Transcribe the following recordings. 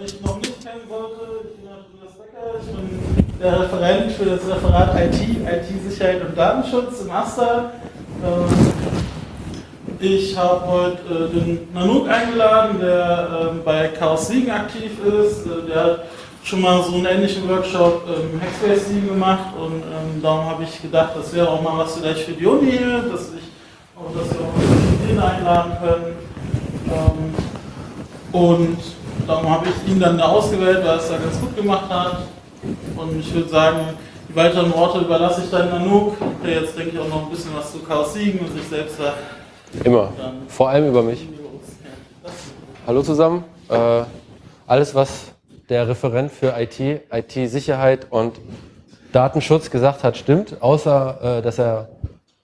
Mich noch nicht kennen sollte, ich bin Andreas Becker, ich bin der Referent für das Referat IT, IT-Sicherheit und Datenschutz im AStA. Ähm, ich habe heute äh, den Nanook eingeladen, der ähm, bei Chaos Siegen aktiv ist. Äh, der hat schon mal so einen ähnlichen Workshop im Hackspace Siegen gemacht und ähm, darum habe ich gedacht, das wäre auch mal was vielleicht für die Uni hier, dass, ich, auch, dass wir auch den einladen können. und darum habe ich ihn dann da ausgewählt, weil er es da ganz gut gemacht hat. Und ich würde sagen, die weiteren Worte überlasse ich dann Nanook, der jetzt denke ich auch noch ein bisschen was zu Chaos Siegen und sich selbst sagt. Immer. Vor allem über mich. Hallo zusammen. Äh, alles, was der Referent für IT, IT-Sicherheit und Datenschutz gesagt hat, stimmt, außer äh, dass er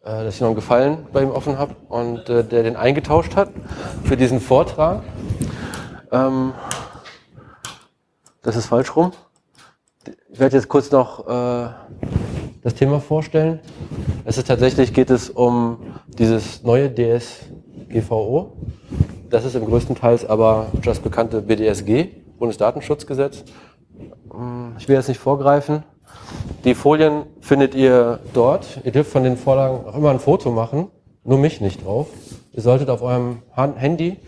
äh, dass ich noch einen Gefallen bei ihm offen habe und äh, der den eingetauscht hat für diesen Vortrag. Ähm, das ist falsch rum. Ich werde jetzt kurz noch äh, das Thema vorstellen. Es ist tatsächlich geht es um dieses neue DSGVO. Das ist im größten Teil aber das bekannte BDSG, Bundesdatenschutzgesetz. Hm, ich will jetzt nicht vorgreifen. Die Folien findet ihr dort. Ihr dürft von den Vorlagen auch immer ein Foto machen, nur mich nicht drauf. Ihr solltet auf eurem Handy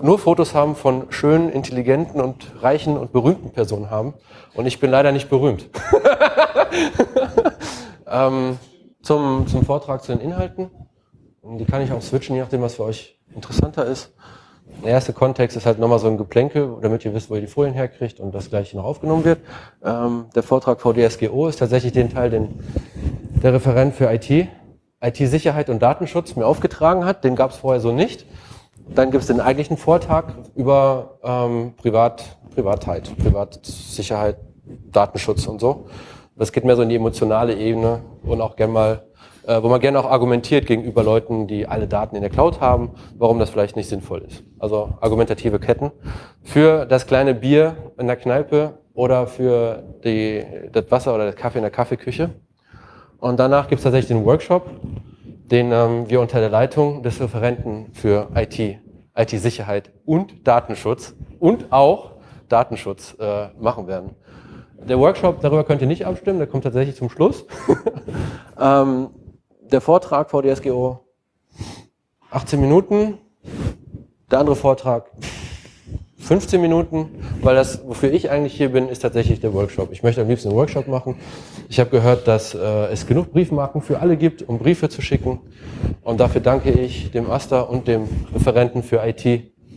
nur Fotos haben von schönen, intelligenten und reichen und berühmten Personen haben. Und ich bin leider nicht berühmt. ähm, zum, zum Vortrag zu den Inhalten. Die kann ich auch switchen, je nachdem, was für euch interessanter ist. Der erste Kontext ist halt nochmal so ein Geplänkel, damit ihr wisst, wo ihr die Folien herkriegt und das gleich noch aufgenommen wird. Ähm, der Vortrag VDSGO ist tatsächlich den Teil, den der Referent für IT, IT-Sicherheit und Datenschutz mir aufgetragen hat. Den gab es vorher so nicht. Dann gibt es den eigentlichen Vortrag über ähm, Privat, Privatheit, Privatsicherheit, Datenschutz und so. Das geht mehr so in die emotionale Ebene und auch gerne mal, äh, wo man gerne auch argumentiert gegenüber Leuten, die alle Daten in der Cloud haben, warum das vielleicht nicht sinnvoll ist. Also argumentative Ketten für das kleine Bier in der Kneipe oder für die, das Wasser oder das Kaffee in der Kaffeeküche. Und danach gibt es tatsächlich den Workshop, den ähm, wir unter der Leitung des Referenten für IT, IT-Sicherheit und Datenschutz und auch Datenschutz äh, machen werden. Der Workshop, darüber könnt ihr nicht abstimmen, der kommt tatsächlich zum Schluss. ähm, der Vortrag VDSGO 18 Minuten, der andere Vortrag 15 Minuten, weil das, wofür ich eigentlich hier bin, ist tatsächlich der Workshop. Ich möchte am liebsten einen Workshop machen. Ich habe gehört, dass äh, es genug Briefmarken für alle gibt, um Briefe zu schicken. Und dafür danke ich dem Asta und dem Referenten für IT,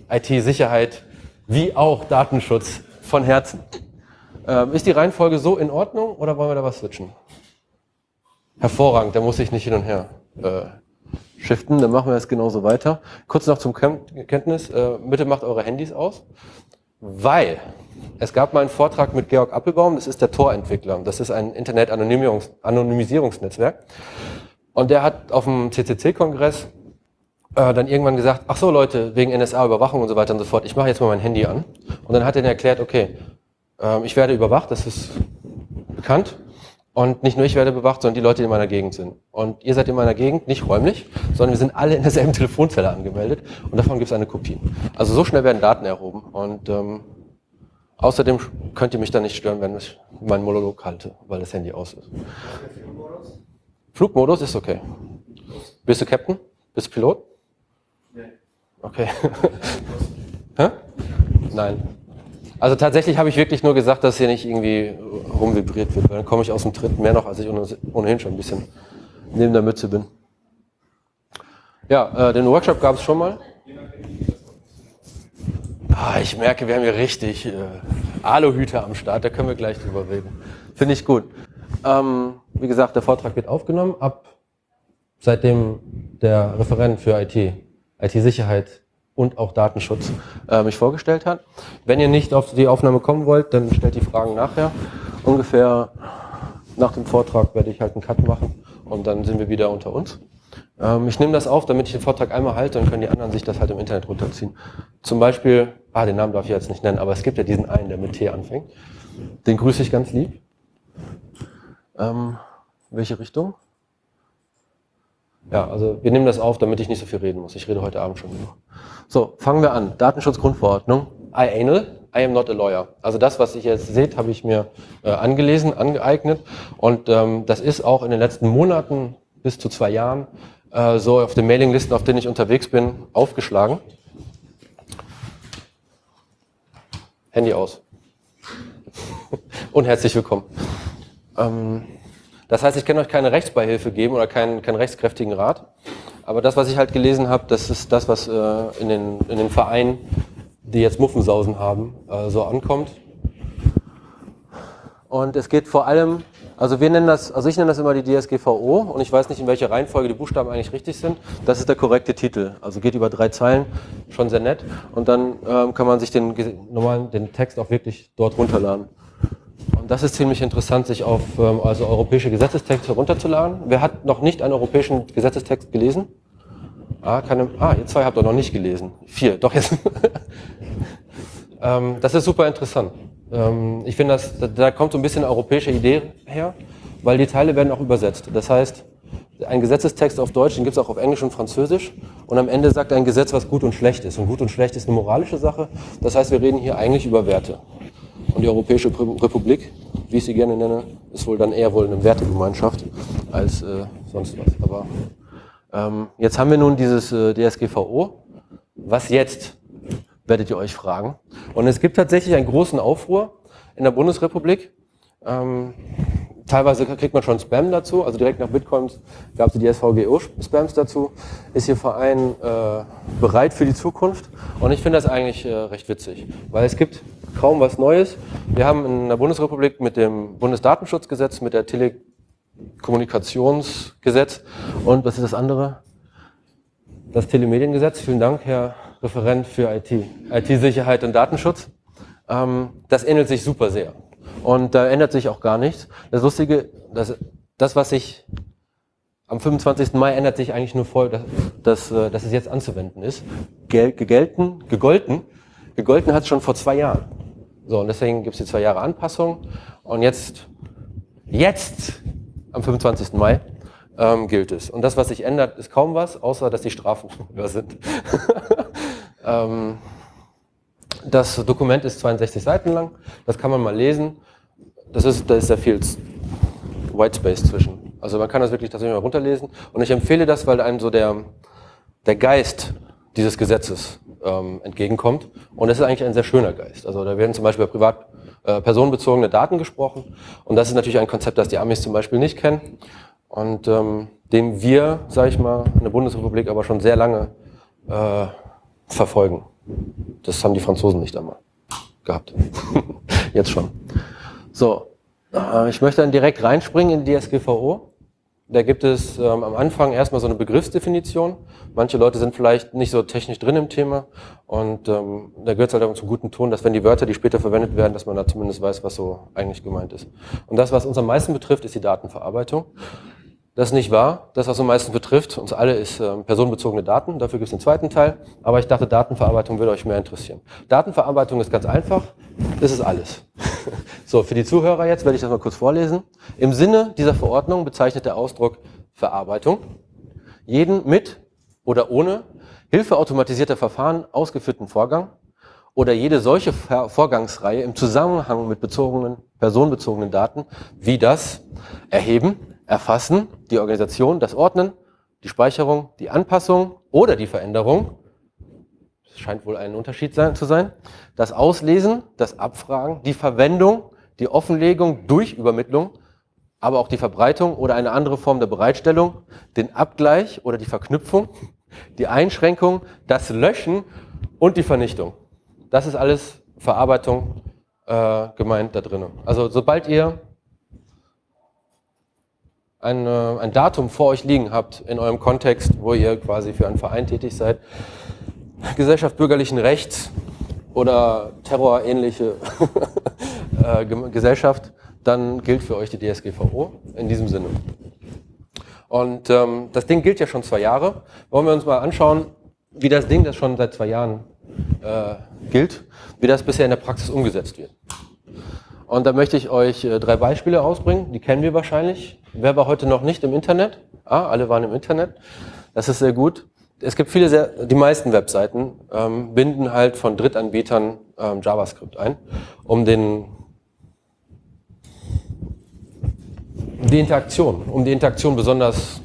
IT-Sicherheit wie auch Datenschutz von Herzen. Ähm, ist die Reihenfolge so in Ordnung oder wollen wir da was switchen? Hervorragend, da muss ich nicht hin und her äh, shiften, dann machen wir es genauso weiter. Kurz noch zum Kenntnis, äh, bitte macht eure Handys aus, weil es gab mal einen Vortrag mit Georg Appelbaum, das ist der Tor-Entwickler, das ist ein Internet-Anonymisierungsnetzwerk und der hat auf dem CCC-Kongress äh, dann irgendwann gesagt, ach so Leute, wegen NSA-Überwachung und so weiter und so fort, ich mache jetzt mal mein Handy an. Und dann hat er erklärt, okay, äh, ich werde überwacht, das ist bekannt und nicht nur ich werde bewacht, sondern die Leute, die in meiner Gegend sind. Und ihr seid in meiner Gegend nicht räumlich, sondern wir sind alle in derselben Telefonzelle angemeldet und davon gibt es eine Kopie. Also so schnell werden Daten erhoben. Und ähm, außerdem könnt ihr mich dann nicht stören, wenn ich meinen Monolog halte, weil das Handy aus ist. Flugmodus? Flugmodus ist okay. Bist du Captain? Bist du Pilot? Nee. Okay. Hä? Nein. Also tatsächlich habe ich wirklich nur gesagt, dass hier nicht irgendwie rumvibriert wird, weil dann komme ich aus dem Tritt mehr noch, als ich ohnehin schon ein bisschen neben der Mütze bin. Ja, äh, den Workshop gab es schon mal. Ah, ich merke, wir haben hier richtig äh, Aluhüte am Start, da können wir gleich drüber reden. Finde ich gut. Ähm, wie gesagt, der Vortrag wird aufgenommen. Ab seitdem der Referent für IT, IT-Sicherheit und auch Datenschutz äh, mich vorgestellt hat. Wenn ihr nicht auf die Aufnahme kommen wollt, dann stellt die Fragen nachher. Ungefähr nach dem Vortrag werde ich halt einen Cut machen und dann sind wir wieder unter uns. Ähm, ich nehme das auf, damit ich den Vortrag einmal halte, dann können die anderen sich das halt im Internet runterziehen. Zum Beispiel, ah, den Namen darf ich jetzt nicht nennen, aber es gibt ja diesen einen, der mit T anfängt. Den grüße ich ganz lieb. Ähm, welche Richtung? Ja, also wir nehmen das auf, damit ich nicht so viel reden muss. Ich rede heute Abend schon genug. So, fangen wir an. Datenschutzgrundverordnung. IANL. I am not a lawyer. Also das, was ihr jetzt seht, habe ich mir äh, angelesen, angeeignet. Und ähm, das ist auch in den letzten Monaten bis zu zwei Jahren äh, so auf den Mailinglisten, auf denen ich unterwegs bin, aufgeschlagen. Handy aus. Und herzlich willkommen. Ähm, das heißt, ich kann euch keine Rechtsbeihilfe geben oder keinen, keinen rechtskräftigen Rat. Aber das, was ich halt gelesen habe, das ist das, was äh, in, den, in den Vereinen, die jetzt Muffensausen haben, äh, so ankommt. Und es geht vor allem, also wir nennen das, also ich nenne das immer die DSGVO und ich weiß nicht, in welcher Reihenfolge die Buchstaben eigentlich richtig sind. Das ist der korrekte Titel. Also geht über drei Zeilen, schon sehr nett. Und dann ähm, kann man sich den normalen, den Text auch wirklich dort runterladen. Das ist ziemlich interessant, sich auf ähm, also europäische Gesetzestexte herunterzuladen. Wer hat noch nicht einen europäischen Gesetzestext gelesen? Ah, keine, ah ihr zwei habt doch noch nicht gelesen. Vier, doch jetzt. ähm, das ist super interessant. Ähm, ich finde, da, da kommt so ein bisschen europäische Idee her, weil die Teile werden auch übersetzt. Das heißt, ein Gesetzestext auf Deutsch, den gibt es auch auf Englisch und Französisch. Und am Ende sagt ein Gesetz, was gut und schlecht ist. Und gut und schlecht ist eine moralische Sache. Das heißt, wir reden hier eigentlich über Werte. Und die Europäische Republik, wie ich sie gerne nenne, ist wohl dann eher wohl eine Wertegemeinschaft als äh, sonst was. Aber ähm, jetzt haben wir nun dieses äh, DSGVO. Was jetzt, werdet ihr euch fragen. Und es gibt tatsächlich einen großen Aufruhr in der Bundesrepublik. Ähm, teilweise kriegt man schon Spam dazu, also direkt nach Bitcoins gab es die SVGO-Spams dazu. Ist Ihr Verein äh, bereit für die Zukunft? Und ich finde das eigentlich äh, recht witzig, weil es gibt kaum was Neues. Wir haben in der Bundesrepublik mit dem Bundesdatenschutzgesetz, mit der Telekommunikationsgesetz und was ist das andere? Das Telemediengesetz. Vielen Dank, Herr Referent für IT, IT-Sicherheit und Datenschutz. Ähm, das ähnelt sich super sehr. Und da ändert sich auch gar nichts. Das Lustige, das, das was sich am 25. Mai ändert sich eigentlich nur voll, dass, dass, äh, dass es jetzt anzuwenden ist. Gel, gegelten, gegolten, gegolten hat es schon vor zwei Jahren. So, und deswegen gibt es die zwei Jahre Anpassung. Und jetzt, jetzt, am 25. Mai, ähm, gilt es. Und das, was sich ändert, ist kaum was, außer dass die Strafen höher sind. ähm, das Dokument ist 62 Seiten lang, das kann man mal lesen das ist, da ist sehr viel White Space zwischen. Also man kann das wirklich tatsächlich mal runterlesen. Und ich empfehle das, weil einem so der, der Geist dieses Gesetzes ähm, entgegenkommt. Und es ist eigentlich ein sehr schöner Geist. Also da werden zum Beispiel privat äh, personenbezogene Daten gesprochen. Und das ist natürlich ein Konzept, das die Amis zum Beispiel nicht kennen. Und ähm, dem wir, sage ich mal, in der Bundesrepublik aber schon sehr lange äh, verfolgen. Das haben die Franzosen nicht einmal gehabt. Jetzt schon. So, äh, ich möchte dann direkt reinspringen in die DSGVO. Da gibt es ähm, am Anfang erstmal so eine Begriffsdefinition. Manche Leute sind vielleicht nicht so technisch drin im Thema und ähm, da gehört es halt auch zum guten Ton, dass wenn die Wörter, die später verwendet werden, dass man da zumindest weiß, was so eigentlich gemeint ist. Und das, was uns am meisten betrifft, ist die Datenverarbeitung. Das ist nicht wahr. Das, was am meisten betrifft, uns alle, ist äh, personenbezogene Daten. Dafür gibt es den zweiten Teil. Aber ich dachte, Datenverarbeitung würde euch mehr interessieren. Datenverarbeitung ist ganz einfach. Das ist alles. so, für die Zuhörer jetzt werde ich das mal kurz vorlesen. Im Sinne dieser Verordnung bezeichnet der Ausdruck Verarbeitung jeden mit oder ohne Hilfe automatisierter Verfahren ausgeführten Vorgang oder jede solche Vorgangsreihe im Zusammenhang mit bezogenen, personenbezogenen Daten wie das Erheben, erfassen, die Organisation, das Ordnen, die Speicherung, die Anpassung oder die Veränderung, das scheint wohl ein Unterschied sein, zu sein, das Auslesen, das Abfragen, die Verwendung, die Offenlegung durch Übermittlung, aber auch die Verbreitung oder eine andere Form der Bereitstellung, den Abgleich oder die Verknüpfung, die Einschränkung, das Löschen und die Vernichtung. Das ist alles Verarbeitung äh, gemeint da drinnen. Also sobald ihr ein, ein Datum vor euch liegen habt in eurem Kontext, wo ihr quasi für einen Verein tätig seid, Gesellschaft bürgerlichen Rechts oder terrorähnliche äh, Gesellschaft, dann gilt für euch die DSGVO in diesem Sinne. Und ähm, das Ding gilt ja schon zwei Jahre. Wollen wir uns mal anschauen, wie das Ding, das schon seit zwei Jahren äh, gilt, wie das bisher in der Praxis umgesetzt wird. Und da möchte ich euch äh, drei Beispiele ausbringen, die kennen wir wahrscheinlich. Wer war heute noch nicht im Internet? Ah, alle waren im Internet. Das ist sehr gut. Es gibt viele, sehr, die meisten Webseiten ähm, binden halt von Drittanbietern ähm, JavaScript ein, um den die Interaktion, um die Interaktion besonders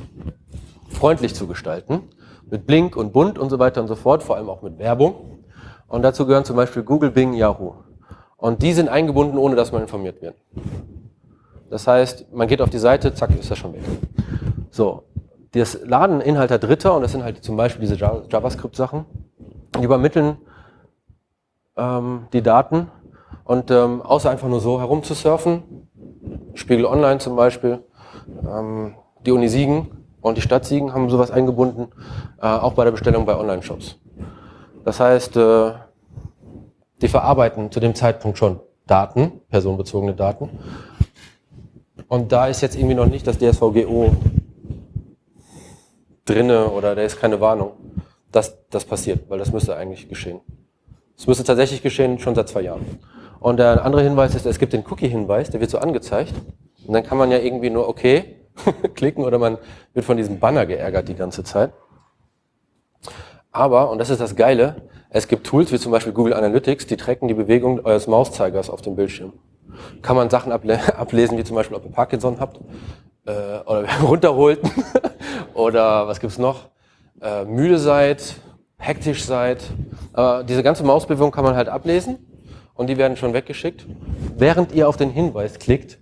freundlich zu gestalten, mit Blink und Bunt und so weiter und so fort, vor allem auch mit Werbung. Und dazu gehören zum Beispiel Google, Bing, Yahoo. Und die sind eingebunden, ohne dass man informiert wird. Das heißt, man geht auf die Seite, zack, ist das schon weg. So, das laden Inhalte Dritter, und das sind halt zum Beispiel diese JavaScript-Sachen, die übermitteln ähm, die Daten und ähm, außer einfach nur so herumzusurfen, Spiegel Online zum Beispiel, ähm, die Uni Siegen und die Stadt Siegen haben sowas eingebunden, äh, auch bei der Bestellung bei Online-Shops. Das heißt, äh, die verarbeiten zu dem Zeitpunkt schon Daten, personenbezogene Daten. Und da ist jetzt irgendwie noch nicht das DSVGO drinne oder da ist keine Warnung, dass das passiert, weil das müsste eigentlich geschehen. Es müsste tatsächlich geschehen, schon seit zwei Jahren. Und der andere Hinweis ist, es gibt den Cookie-Hinweis, der wird so angezeigt. Und dann kann man ja irgendwie nur okay klicken oder man wird von diesem Banner geärgert die ganze Zeit. Aber, und das ist das Geile, es gibt Tools wie zum Beispiel Google Analytics, die tracken die Bewegung eures Mauszeigers auf dem Bildschirm. Kann man Sachen able ablesen, wie zum Beispiel, ob ihr Parkinson habt äh, oder runterholt oder was gibt's noch? Äh, müde seid, hektisch seid. Aber diese ganze Mausbewegung kann man halt ablesen und die werden schon weggeschickt. Während ihr auf den Hinweis klickt,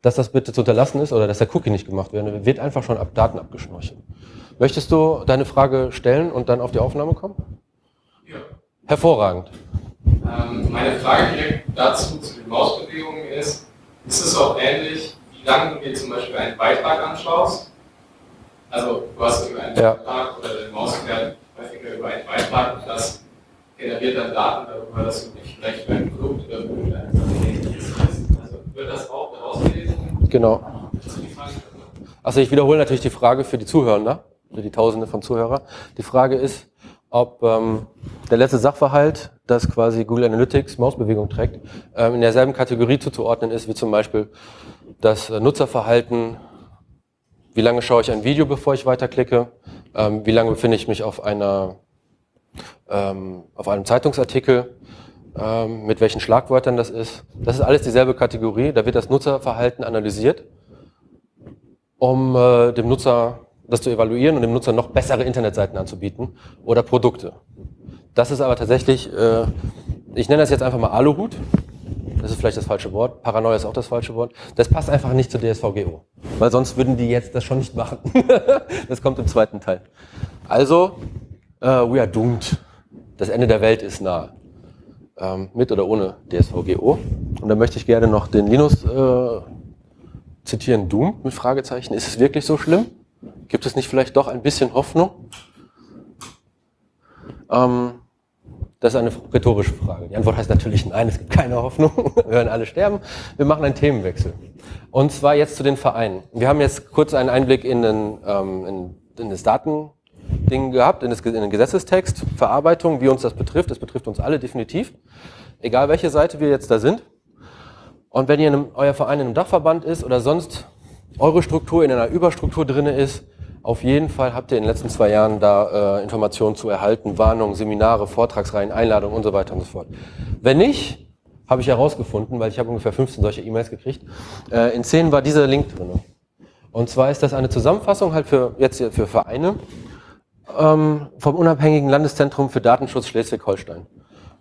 dass das bitte zu unterlassen ist oder dass der Cookie nicht gemacht wird, wird einfach schon ab Daten abgeschnorchelt. Möchtest du deine Frage stellen und dann auf die Aufnahme kommen? Hervorragend. Ähm, meine Frage direkt dazu zu den Mausbewegungen ist, ist es auch ähnlich, wie lange du dir zum Beispiel einen Beitrag anschaust? Also du hast über einen ja. Beitrag oder deine Maus fährt häufiger über einen Beitrag und das generiert dann Daten darüber, dass du dich vielleicht für ein Produkt oder für ein Also wird das auch ausgelesen? Genau. Also ich wiederhole natürlich die Frage für die Zuhörer, für die Tausende von Zuhörern. Die Frage ist, ob ähm, der letzte Sachverhalt, das quasi Google Analytics Mausbewegung trägt, ähm, in derselben Kategorie zuzuordnen ist, wie zum Beispiel das äh, Nutzerverhalten, wie lange schaue ich ein Video, bevor ich weiterklicke, ähm, wie lange befinde ich mich auf einer ähm, auf einem Zeitungsartikel, ähm, mit welchen Schlagwörtern das ist. Das ist alles dieselbe Kategorie, da wird das Nutzerverhalten analysiert, um äh, dem Nutzer das zu evaluieren und dem Nutzer noch bessere Internetseiten anzubieten oder Produkte. Das ist aber tatsächlich, äh, ich nenne das jetzt einfach mal Aluhut. Das ist vielleicht das falsche Wort. Paranoia ist auch das falsche Wort. Das passt einfach nicht zur DSVGO. Weil sonst würden die jetzt das schon nicht machen. das kommt im zweiten Teil. Also, uh, we are doomed. Das Ende der Welt ist nah. Ähm, mit oder ohne DSVGO. Und da möchte ich gerne noch den Linus äh, zitieren. Doomed mit Fragezeichen. Ist es wirklich so schlimm? Gibt es nicht vielleicht doch ein bisschen Hoffnung? Ähm, das ist eine rhetorische Frage. Die Antwort heißt natürlich nein, es gibt keine Hoffnung. Wir werden alle sterben. Wir machen einen Themenwechsel. Und zwar jetzt zu den Vereinen. Wir haben jetzt kurz einen Einblick in, den, ähm, in, in das Datending gehabt, in, das, in den Gesetzestext, Verarbeitung, wie uns das betrifft. Das betrifft uns alle definitiv. Egal welche Seite wir jetzt da sind. Und wenn ihr in einem, euer Verein in einem Dachverband ist oder sonst eure Struktur in einer Überstruktur drinne ist, auf jeden Fall habt ihr in den letzten zwei Jahren da äh, Informationen zu erhalten, Warnungen, Seminare, Vortragsreihen, Einladungen und so weiter und so fort. Wenn nicht, habe ich herausgefunden, weil ich habe ungefähr 15 solche E-Mails gekriegt, äh, in 10 war dieser Link drin. Und zwar ist das eine Zusammenfassung halt für jetzt für Vereine ähm, vom unabhängigen Landeszentrum für Datenschutz Schleswig-Holstein.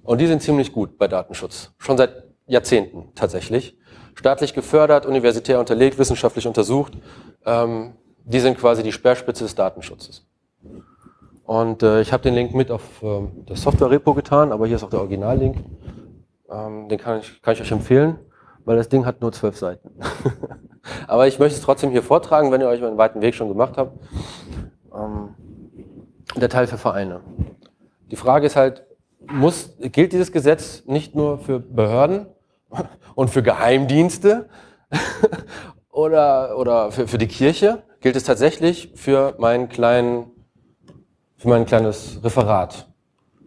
Und die sind ziemlich gut bei Datenschutz. Schon seit Jahrzehnten tatsächlich. Staatlich gefördert, universitär unterlegt, wissenschaftlich untersucht. Ähm, die sind quasi die Speerspitze des Datenschutzes. Und äh, ich habe den Link mit auf äh, das Software-Repo getan, aber hier ist auch der Original-Link. Ähm, den kann ich, kann ich euch empfehlen, weil das Ding hat nur zwölf Seiten. aber ich möchte es trotzdem hier vortragen, wenn ihr euch einen weiten Weg schon gemacht habt. Ähm, der Teil für Vereine. Die Frage ist halt, muss, gilt dieses Gesetz nicht nur für Behörden und für Geheimdienste oder, oder für, für die Kirche? Gilt es tatsächlich für meinen kleinen, für mein kleines Referat.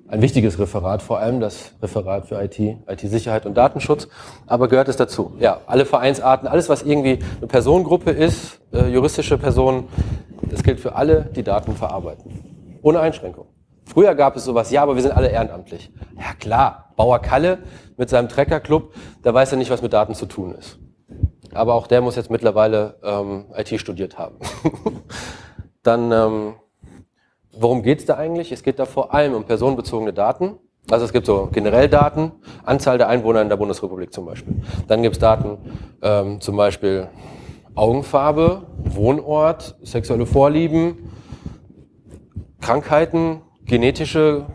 Ein wichtiges Referat, vor allem das Referat für IT, IT-Sicherheit und Datenschutz. Aber gehört es dazu? Ja, alle Vereinsarten, alles was irgendwie eine Personengruppe ist, äh, juristische Personen, das gilt für alle, die Daten verarbeiten. Ohne Einschränkung. Früher gab es sowas, ja, aber wir sind alle ehrenamtlich. Ja klar, Bauer Kalle mit seinem Treckerclub, der weiß ja nicht, was mit Daten zu tun ist. Aber auch der muss jetzt mittlerweile ähm, IT studiert haben. Dann, ähm, worum geht es da eigentlich? Es geht da vor allem um personenbezogene Daten. Also es gibt so generell Daten, Anzahl der Einwohner in der Bundesrepublik zum Beispiel. Dann gibt es Daten, ähm, zum Beispiel Augenfarbe, Wohnort, sexuelle Vorlieben, Krankheiten, genetische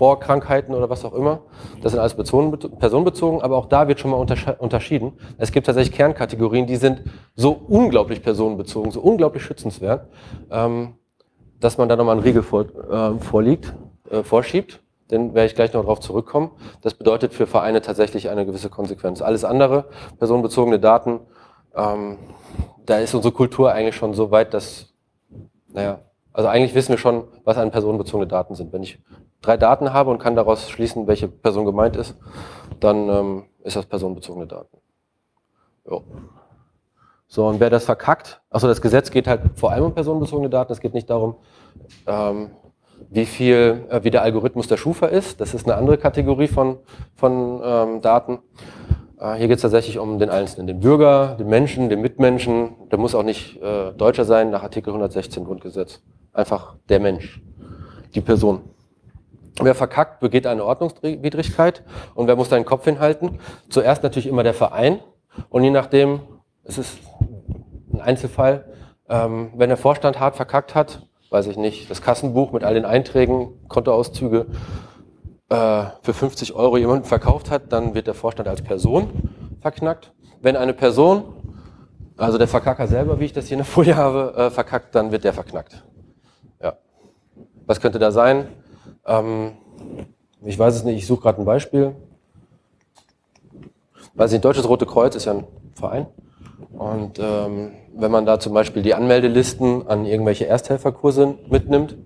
Vorkrankheiten oder was auch immer. Das sind alles personenbezogen, aber auch da wird schon mal unterschieden. Es gibt tatsächlich Kernkategorien, die sind so unglaublich personenbezogen, so unglaublich schützenswert, ähm, dass man da nochmal einen Riegel vor, äh, vorliegt, äh, vorschiebt. Den werde ich gleich noch darauf zurückkommen. Das bedeutet für Vereine tatsächlich eine gewisse Konsequenz. Alles andere, personenbezogene Daten, ähm, da ist unsere Kultur eigentlich schon so weit, dass, naja, also eigentlich wissen wir schon, was an personenbezogene Daten sind. Wenn ich drei Daten habe und kann daraus schließen, welche Person gemeint ist, dann ähm, ist das personenbezogene Daten. Jo. So, und wer das verkackt, also das Gesetz geht halt vor allem um personenbezogene Daten, es geht nicht darum, ähm, wie viel, äh, wie der Algorithmus der Schufa ist. Das ist eine andere Kategorie von, von ähm, Daten. Äh, hier geht es tatsächlich um den Einzelnen, den Bürger, den Menschen, den Mitmenschen. Der muss auch nicht äh, Deutscher sein nach Artikel 116 Grundgesetz. Einfach der Mensch, die Person. Wer verkackt, begeht eine Ordnungswidrigkeit und wer muss den Kopf hinhalten? Zuerst natürlich immer der Verein und je nachdem, es ist ein Einzelfall, ähm, wenn der Vorstand hart verkackt hat, weiß ich nicht, das Kassenbuch mit all den Einträgen, Kontoauszüge äh, für 50 Euro jemanden verkauft hat, dann wird der Vorstand als Person verknackt. Wenn eine Person, also der Verkacker selber, wie ich das hier in der Folie habe, äh, verkackt, dann wird der verknackt. Ja. Was könnte da sein? Ähm, ich weiß es nicht, ich suche gerade ein Beispiel. Weiß nicht, Deutsches Rote Kreuz ist ja ein Verein. Und ähm, wenn man da zum Beispiel die Anmeldelisten an irgendwelche Ersthelferkurse mitnimmt,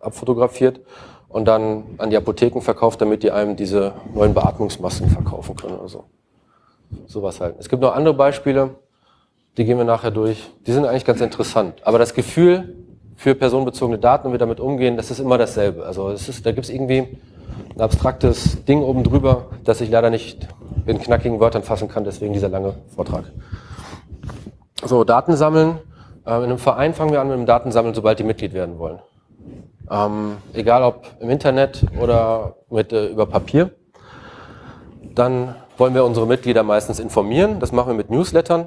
abfotografiert und dann an die Apotheken verkauft, damit die einem diese neuen Beatmungsmasken verkaufen können oder so. Sowas halt. Es gibt noch andere Beispiele, die gehen wir nachher durch. Die sind eigentlich ganz interessant. Aber das Gefühl, für personenbezogene Daten und wir damit umgehen, das ist immer dasselbe. Also es ist, da gibt es irgendwie ein abstraktes Ding oben drüber, das ich leider nicht in knackigen Wörtern fassen kann, deswegen dieser lange Vortrag. So, Daten sammeln. Äh, in einem Verein fangen wir an mit dem Datensammeln, sobald die Mitglied werden wollen. Ähm, egal ob im Internet oder mit, äh, über Papier. Dann wollen wir unsere Mitglieder meistens informieren. Das machen wir mit Newslettern.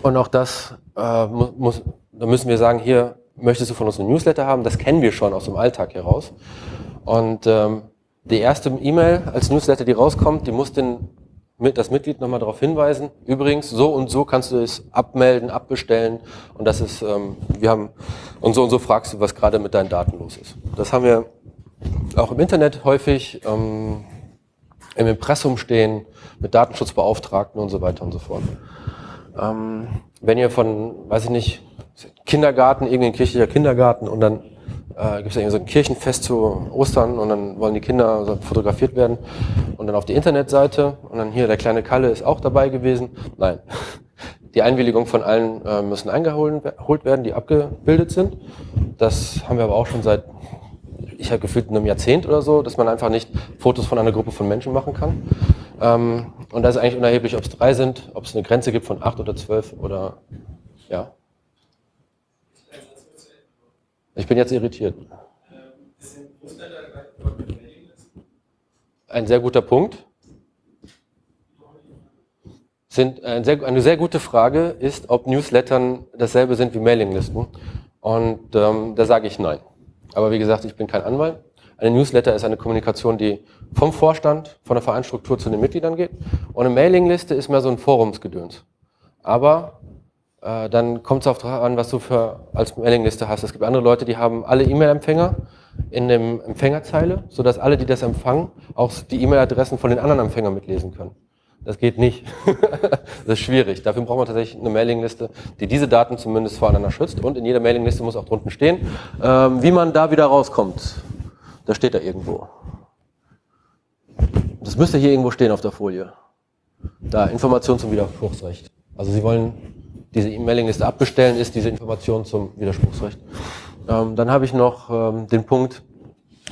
Und auch das äh, muss, da müssen wir sagen, hier möchtest du von uns eine Newsletter haben? Das kennen wir schon aus dem Alltag heraus. Und ähm, die erste E-Mail als Newsletter, die rauskommt, die muss den, das Mitglied nochmal darauf hinweisen. Übrigens, so und so kannst du es abmelden, abbestellen. Und das ist, ähm, wir haben, und so und so fragst du, was gerade mit deinen Daten los ist. Das haben wir auch im Internet häufig, ähm, im Impressum stehen, mit Datenschutzbeauftragten und so weiter und so fort. Ähm, wenn ihr von, weiß ich nicht, Kindergarten, irgendein kirchlicher Kindergarten und dann äh, gibt es irgendwie so ein Kirchenfest zu Ostern und dann wollen die Kinder so fotografiert werden und dann auf die Internetseite und dann hier der kleine Kalle ist auch dabei gewesen. Nein. Die Einwilligung von allen äh, müssen eingeholt werden, die abgebildet sind. Das haben wir aber auch schon seit, ich habe gefühlt einem Jahrzehnt oder so, dass man einfach nicht Fotos von einer Gruppe von Menschen machen kann. Ähm, und da ist eigentlich unerheblich, ob es drei sind, ob es eine Grenze gibt von acht oder zwölf oder ja. Ich bin jetzt irritiert. Ein sehr guter Punkt. Sind ein sehr, eine sehr gute Frage ist, ob Newslettern dasselbe sind wie Mailinglisten. Und ähm, da sage ich nein. Aber wie gesagt, ich bin kein Anwalt. Eine Newsletter ist eine Kommunikation, die vom Vorstand, von der Vereinsstruktur zu den Mitgliedern geht. Und eine Mailingliste ist mehr so ein Forumsgedöns. Aber äh, dann kommt es auch darauf an, was du für als Mailingliste hast. Es gibt andere Leute, die haben alle E-Mail-Empfänger in dem Empfängerzeile, sodass alle, die das empfangen, auch die E-Mail-Adressen von den anderen Empfängern mitlesen können. Das geht nicht. das ist schwierig. Dafür braucht man tatsächlich eine Mailingliste, die diese Daten zumindest voreinander schützt. Und in jeder Mailingliste muss auch drunten stehen, ähm, wie man da wieder rauskommt. Das steht da irgendwo. Das müsste hier irgendwo stehen auf der Folie. Da, Information zum Widerspruchsrecht. Also Sie wollen diese E-Mailing-Liste abbestellen, ist diese Information zum Widerspruchsrecht. Ähm, dann habe ich noch ähm, den Punkt,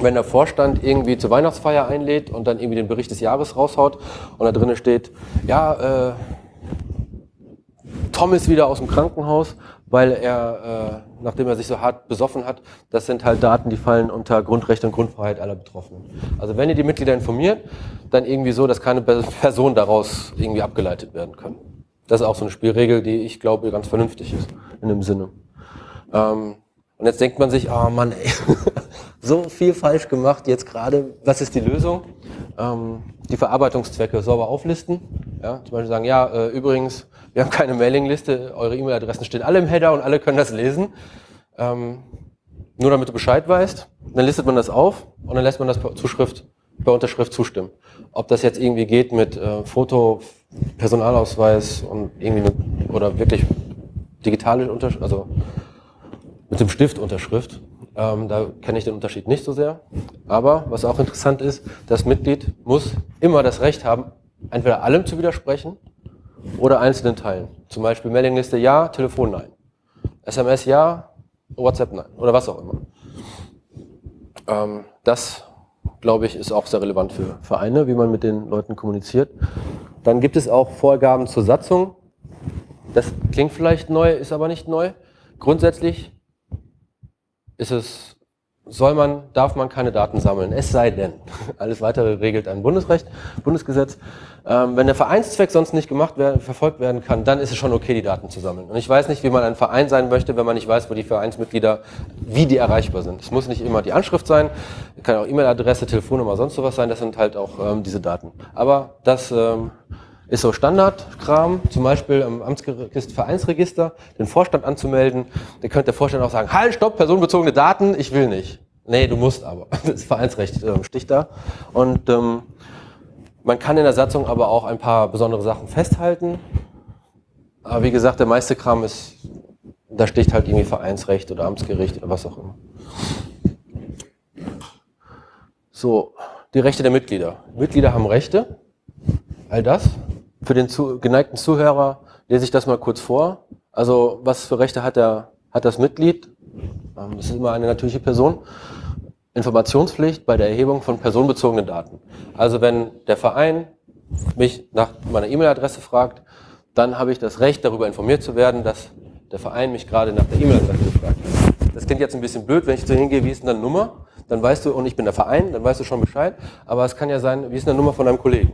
wenn der Vorstand irgendwie zur Weihnachtsfeier einlädt und dann irgendwie den Bericht des Jahres raushaut und da drinnen steht, ja, äh, Tom ist wieder aus dem Krankenhaus, weil er, äh, nachdem er sich so hart besoffen hat, das sind halt Daten, die fallen unter Grundrechte und Grundfreiheit aller Betroffenen. Also wenn ihr die Mitglieder informiert, dann irgendwie so, dass keine Person daraus irgendwie abgeleitet werden kann. Das ist auch so eine Spielregel, die ich glaube ganz vernünftig ist in dem Sinne. Ähm, und jetzt denkt man sich, oh Mann, ey, so viel falsch gemacht jetzt gerade. Was ist die Lösung? Ähm, die Verarbeitungszwecke sauber auflisten. Ja, zum Beispiel sagen, ja, äh, übrigens, wir haben keine Mailingliste, eure E-Mail-Adressen stehen alle im Header und alle können das lesen. Ähm, nur damit du Bescheid weißt. Dann listet man das auf und dann lässt man das per Zuschrift, per Unterschrift zustimmen. Ob das jetzt irgendwie geht mit äh, Foto, Personalausweis und irgendwie eine, oder wirklich digitale Unterschrift, also mit dem Stift Unterschrift. Ähm, da kenne ich den Unterschied nicht so sehr. Aber was auch interessant ist, das Mitglied muss immer das Recht haben, entweder allem zu widersprechen oder einzelnen Teilen. Zum Beispiel Mailingliste ja, Telefon nein. SMS ja, WhatsApp nein oder was auch immer. Ähm, das, glaube ich, ist auch sehr relevant für Vereine, wie man mit den Leuten kommuniziert. Dann gibt es auch Vorgaben zur Satzung. Das klingt vielleicht neu, ist aber nicht neu. Grundsätzlich ist es, soll man, darf man keine Daten sammeln, es sei denn, alles weitere regelt ein Bundesrecht, Bundesgesetz. Ähm, wenn der Vereinszweck sonst nicht gemacht werden, verfolgt werden kann, dann ist es schon okay, die Daten zu sammeln. Und ich weiß nicht, wie man ein Verein sein möchte, wenn man nicht weiß, wo die Vereinsmitglieder, wie die erreichbar sind. Es muss nicht immer die Anschrift sein, kann auch E-Mail-Adresse, Telefonnummer, sonst sowas sein, das sind halt auch ähm, diese Daten. Aber das ähm, ist so Standardkram, zum Beispiel im Amtsregister, Vereinsregister, den Vorstand anzumelden. Da könnte der Vorstand auch sagen, halt, stopp, personenbezogene Daten, ich will nicht. Nee, du musst aber. Das Vereinsrecht äh, sticht da. Und ähm, man kann in der Satzung aber auch ein paar besondere Sachen festhalten. Aber wie gesagt, der meiste Kram ist, da sticht halt irgendwie Vereinsrecht oder Amtsgericht oder was auch immer. So, die Rechte der Mitglieder. Mitglieder haben Rechte. All das für den zu, geneigten Zuhörer lese ich das mal kurz vor. Also was für Rechte hat, der, hat das Mitglied? Ähm, das ist immer eine natürliche Person. Informationspflicht bei der Erhebung von personenbezogenen Daten. Also wenn der Verein mich nach meiner E-Mail-Adresse fragt, dann habe ich das Recht, darüber informiert zu werden, dass der Verein mich gerade nach der E-Mail-Adresse gefragt hat. Das klingt jetzt ein bisschen blöd, wenn ich zu hingehe, wie ist denn deine Nummer? Dann weißt du, und ich bin der Verein, dann weißt du schon Bescheid. Aber es kann ja sein, wie ist denn die Nummer von deinem Kollegen?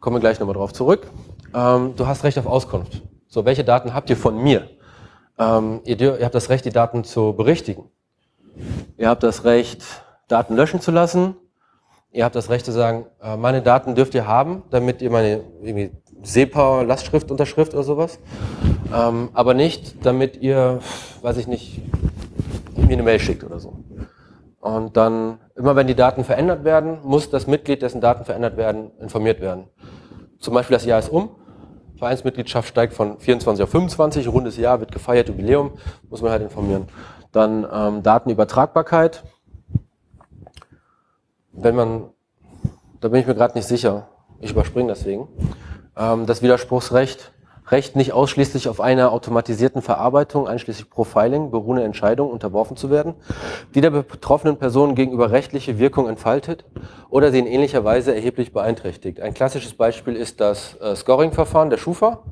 Kommen wir gleich nochmal drauf zurück. Ähm, du hast Recht auf Auskunft. So, welche Daten habt ihr von mir? Ähm, ihr, ihr, habt das Recht, die Daten zu berichtigen. Ihr habt das Recht, Daten löschen zu lassen. Ihr habt das Recht zu sagen, äh, meine Daten dürft ihr haben, damit ihr meine irgendwie SEPA, Lastschrift, Unterschrift oder sowas. Ähm, aber nicht, damit ihr, weiß ich nicht, mir eine Mail schickt oder so. Und dann, immer wenn die Daten verändert werden, muss das Mitglied, dessen Daten verändert werden, informiert werden. Zum Beispiel das Jahr ist um, Vereinsmitgliedschaft steigt von 24 auf 25, rundes Jahr, wird gefeiert, Jubiläum, muss man halt informieren. Dann ähm, Datenübertragbarkeit. Wenn man, da bin ich mir gerade nicht sicher, ich überspringe deswegen. Ähm, das Widerspruchsrecht Recht, nicht ausschließlich auf einer automatisierten Verarbeitung, einschließlich Profiling, beruhende Entscheidung unterworfen zu werden, die der betroffenen Person gegenüber rechtliche Wirkung entfaltet oder sie in ähnlicher Weise erheblich beeinträchtigt. Ein klassisches Beispiel ist das äh, Scoring-Verfahren der Schufa.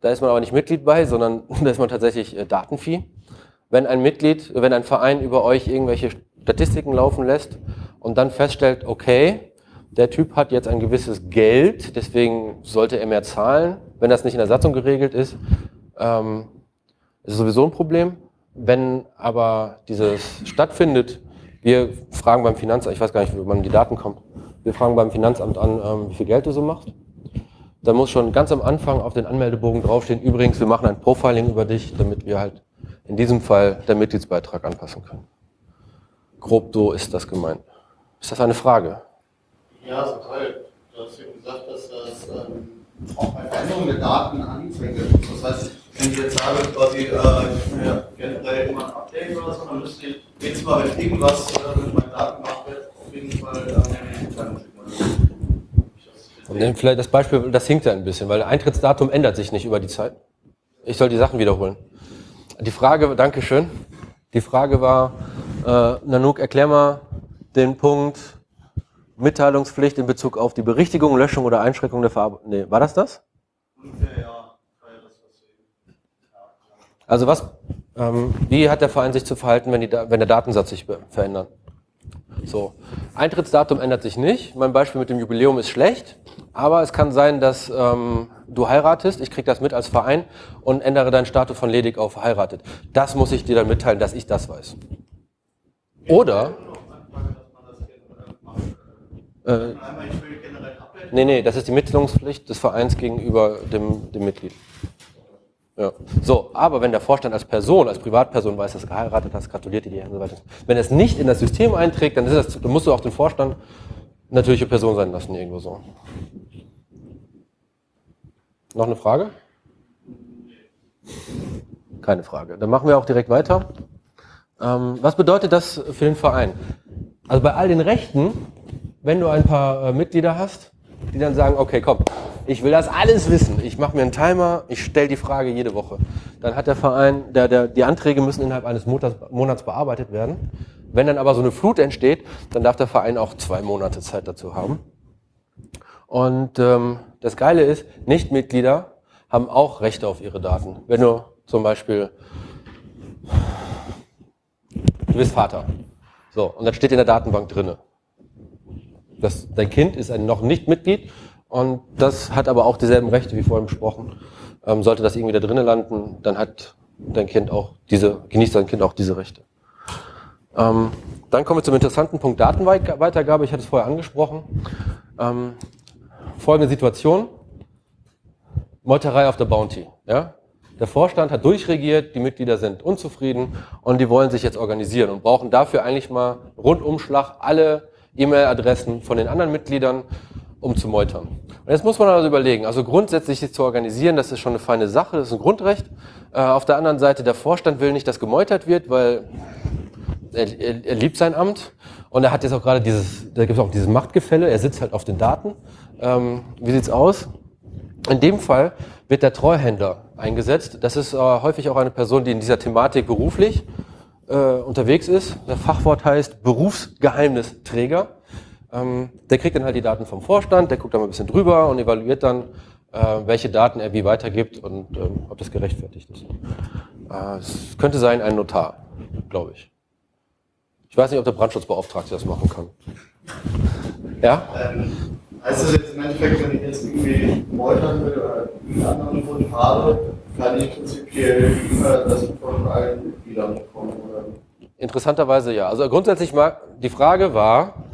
Da ist man aber nicht Mitglied bei, sondern da ist man tatsächlich äh, Datenvieh. Wenn ein Mitglied, wenn ein Verein über euch irgendwelche Statistiken laufen lässt und dann feststellt, okay, der Typ hat jetzt ein gewisses Geld, deswegen sollte er mehr zahlen, wenn das nicht in der Satzung geregelt ist, ähm, ist sowieso ein Problem. Wenn aber dieses stattfindet, wir fragen beim Finanzamt, ich weiß gar nicht, wie man die Daten kommt, wir fragen beim Finanzamt an, ähm, wie viel Geld du so machst. Da muss schon ganz am Anfang auf den Anmeldebogen draufstehen, übrigens, wir machen ein Profiling über dich, damit wir halt in diesem Fall den Mitgliedsbeitrag anpassen können. Grob so ist das gemeint. Ist das eine Frage? Ja, so toll. Du hast ja gesagt, dass das ähm, auch bei Veränderungen der Daten anfängt. Das heißt, wenn ich jetzt sage, quasi, äh, ja generell immer ein Update oder so, dann müsste ich jedes Mal, wenn irgendwas äh, mit meinen Daten gemacht wird, auf jeden Fall ähm, und vielleicht das Beispiel, das hinkt ja ein bisschen, weil Eintrittsdatum ändert sich nicht über die Zeit. Ich soll die Sachen wiederholen. Die Frage, Dankeschön. Die Frage war, Äh, Nanook, erklär mal den Punkt Mitteilungspflicht in Bezug auf die Berichtigung, Löschung oder Einschränkung der Verarbeitung. Nee, war das das? Also was, ähm, wie hat der Verein sich zu verhalten, wenn, die, wenn der Datensatz sich verändert? So, Eintrittsdatum ändert sich nicht. Mein Beispiel mit dem Jubiläum ist schlecht, aber es kann sein, dass ähm, du heiratest, ich kriege das mit als Verein und ändere deinen Status von ledig auf verheiratet. Das muss ich dir dann mitteilen, dass ich das weiß. Oder... Äh, nee, nee, das ist die Mitteilungspflicht des Vereins gegenüber dem, dem Mitglied. Ja. So, aber wenn der Vorstand als Person, als Privatperson weiß, dass du geheiratet hast, gratuliert dir und so weiter. Wenn er es nicht in das System einträgt, dann, das, dann musst du auch den Vorstand natürliche Person sein lassen, irgendwo so. Noch eine Frage? Keine Frage. Dann machen wir auch direkt weiter. Ähm, was bedeutet das für den Verein? Also bei all den Rechten, wenn du ein paar äh, Mitglieder hast, die dann sagen, okay, komm, ich will das alles wissen. Ich mache mir einen Timer, ich stelle die Frage jede Woche. Dann hat der Verein, der, der, die Anträge müssen innerhalb eines Monats, Monats bearbeitet werden. Wenn dann aber so eine Flut entsteht, dann darf der Verein auch zwei Monate Zeit dazu haben. Und ähm, das Geile ist, Nichtmitglieder haben auch Rechte auf ihre Daten. Wenn du zum Beispiel, du bist Vater, so, und das steht in der Datenbank drinne. Das, dein Kind ist ein noch nicht Mitglied und das hat aber auch dieselben Rechte wie vorhin besprochen. Ähm, sollte das irgendwie da drinnen landen, dann hat dein Kind auch diese, genießt dein Kind auch diese Rechte. Ähm, dann kommen wir zum interessanten Punkt Datenweitergabe. Ich hatte es vorher angesprochen. Ähm, folgende Situation. Meuterei auf der Bounty. Ja? Der Vorstand hat durchregiert, die Mitglieder sind unzufrieden und die wollen sich jetzt organisieren und brauchen dafür eigentlich mal Rundumschlag alle E-Mail-Adressen von den anderen Mitgliedern, um zu meutern. Und jetzt muss man also überlegen, also grundsätzlich sich zu organisieren, das ist schon eine feine Sache, das ist ein Grundrecht. Äh, auf der anderen Seite, der Vorstand will nicht, dass gemeutert wird, weil er, er, er liebt sein Amt und er hat jetzt auch gerade dieses, da gibt es auch dieses Machtgefälle, er sitzt halt auf den Daten. Ähm, wie sieht's aus? In dem Fall wird der Treuhänder eingesetzt. Das ist äh, häufig auch eine Person, die in dieser Thematik beruflich äh, unterwegs ist. Das Fachwort heißt Berufsgeheimnisträger. Ähm, der kriegt dann halt die Daten vom Vorstand, der guckt da mal ein bisschen drüber und evaluiert dann, äh, welche Daten er wie weitergibt und ähm, ob das gerechtfertigt ist. Äh, es könnte sein ein Notar, glaube ich. Ich weiß nicht, ob der Brandschutzbeauftragte das machen kann. Ja? Ähm, heißt das jetzt im Endeffekt, wenn ich jetzt irgendwie meutern will oder einen anderen Grund habe, kann ich prinzipiell immer das von allen Mitgliedern bekommen? Oder? Interessanterweise ja. Also grundsätzlich mal, die Frage war,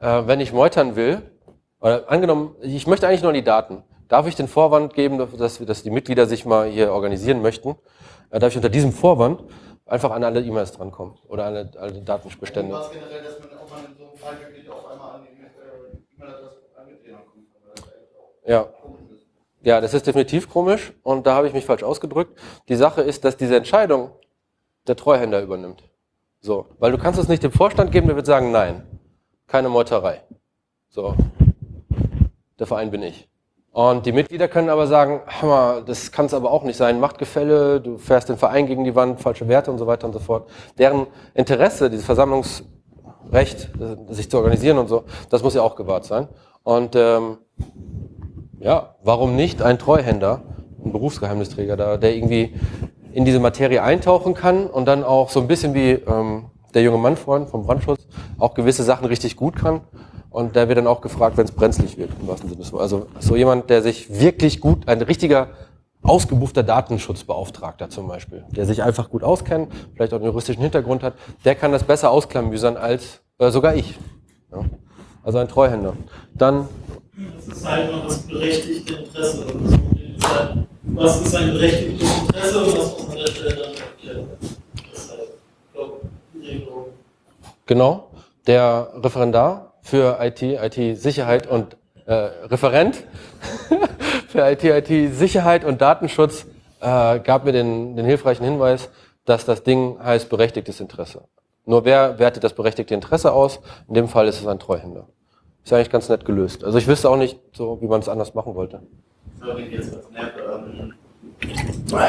äh, wenn ich meutern will, oder angenommen, ich möchte eigentlich nur die Daten. Darf ich den Vorwand geben, dass, dass die Mitglieder sich mal hier organisieren möchten? Äh, darf ich unter diesem Vorwand einfach an alle E-Mails drankommen oder an alle, alle Datenbestände? Was generell, dass man auch mal in so einem Fall wirklich auf einmal an die äh, E-Mail-Adresse kommt. Ja. Ja, das ist definitiv komisch und da habe ich mich falsch ausgedrückt. Die Sache ist, dass diese Entscheidung der Treuhänder übernimmt. So, weil du kannst es nicht dem Vorstand geben, der wird sagen, nein, keine Meuterei. So, der Verein bin ich. Und die Mitglieder können aber sagen, Hammer, das kann es aber auch nicht sein, Machtgefälle, du fährst den Verein gegen die Wand, falsche Werte und so weiter und so fort. Deren Interesse, dieses Versammlungsrecht, sich zu organisieren und so, das muss ja auch gewahrt sein. Und ähm, ja, warum nicht ein Treuhänder, ein Berufsgeheimnisträger da, der irgendwie in diese Materie eintauchen kann und dann auch so ein bisschen wie ähm, der junge Mann vorhin vom Brandschutz auch gewisse Sachen richtig gut kann. Und der wird dann auch gefragt, wenn es brenzlig wird, im wahrsten Sinne des Also so jemand, der sich wirklich gut, ein richtiger ausgebuffter Datenschutzbeauftragter zum Beispiel, der sich einfach gut auskennt, vielleicht auch einen juristischen Hintergrund hat, der kann das besser ausklamüsern als äh, sogar ich. Ja. Also ein Treuhänder. Dann. Das ist halt noch das berechtigte Interesse. Was ist ein berechtigtes Interesse und was muss man an der Stelle dann erklären? Das ist halt, glaube Regelung. Genau. Der Referendar für IT, IT-Sicherheit und äh, Referent für IT, IT-Sicherheit und Datenschutz äh, gab mir den, den hilfreichen Hinweis, dass das Ding heißt berechtigtes Interesse. Nur wer wertet das berechtigte Interesse aus? In dem Fall ist es ein Treuhänder. Ist eigentlich ganz nett gelöst. Also ich wüsste auch nicht, so wie man es anders machen wollte. So, wenn ich jetzt als Nerd, ähm,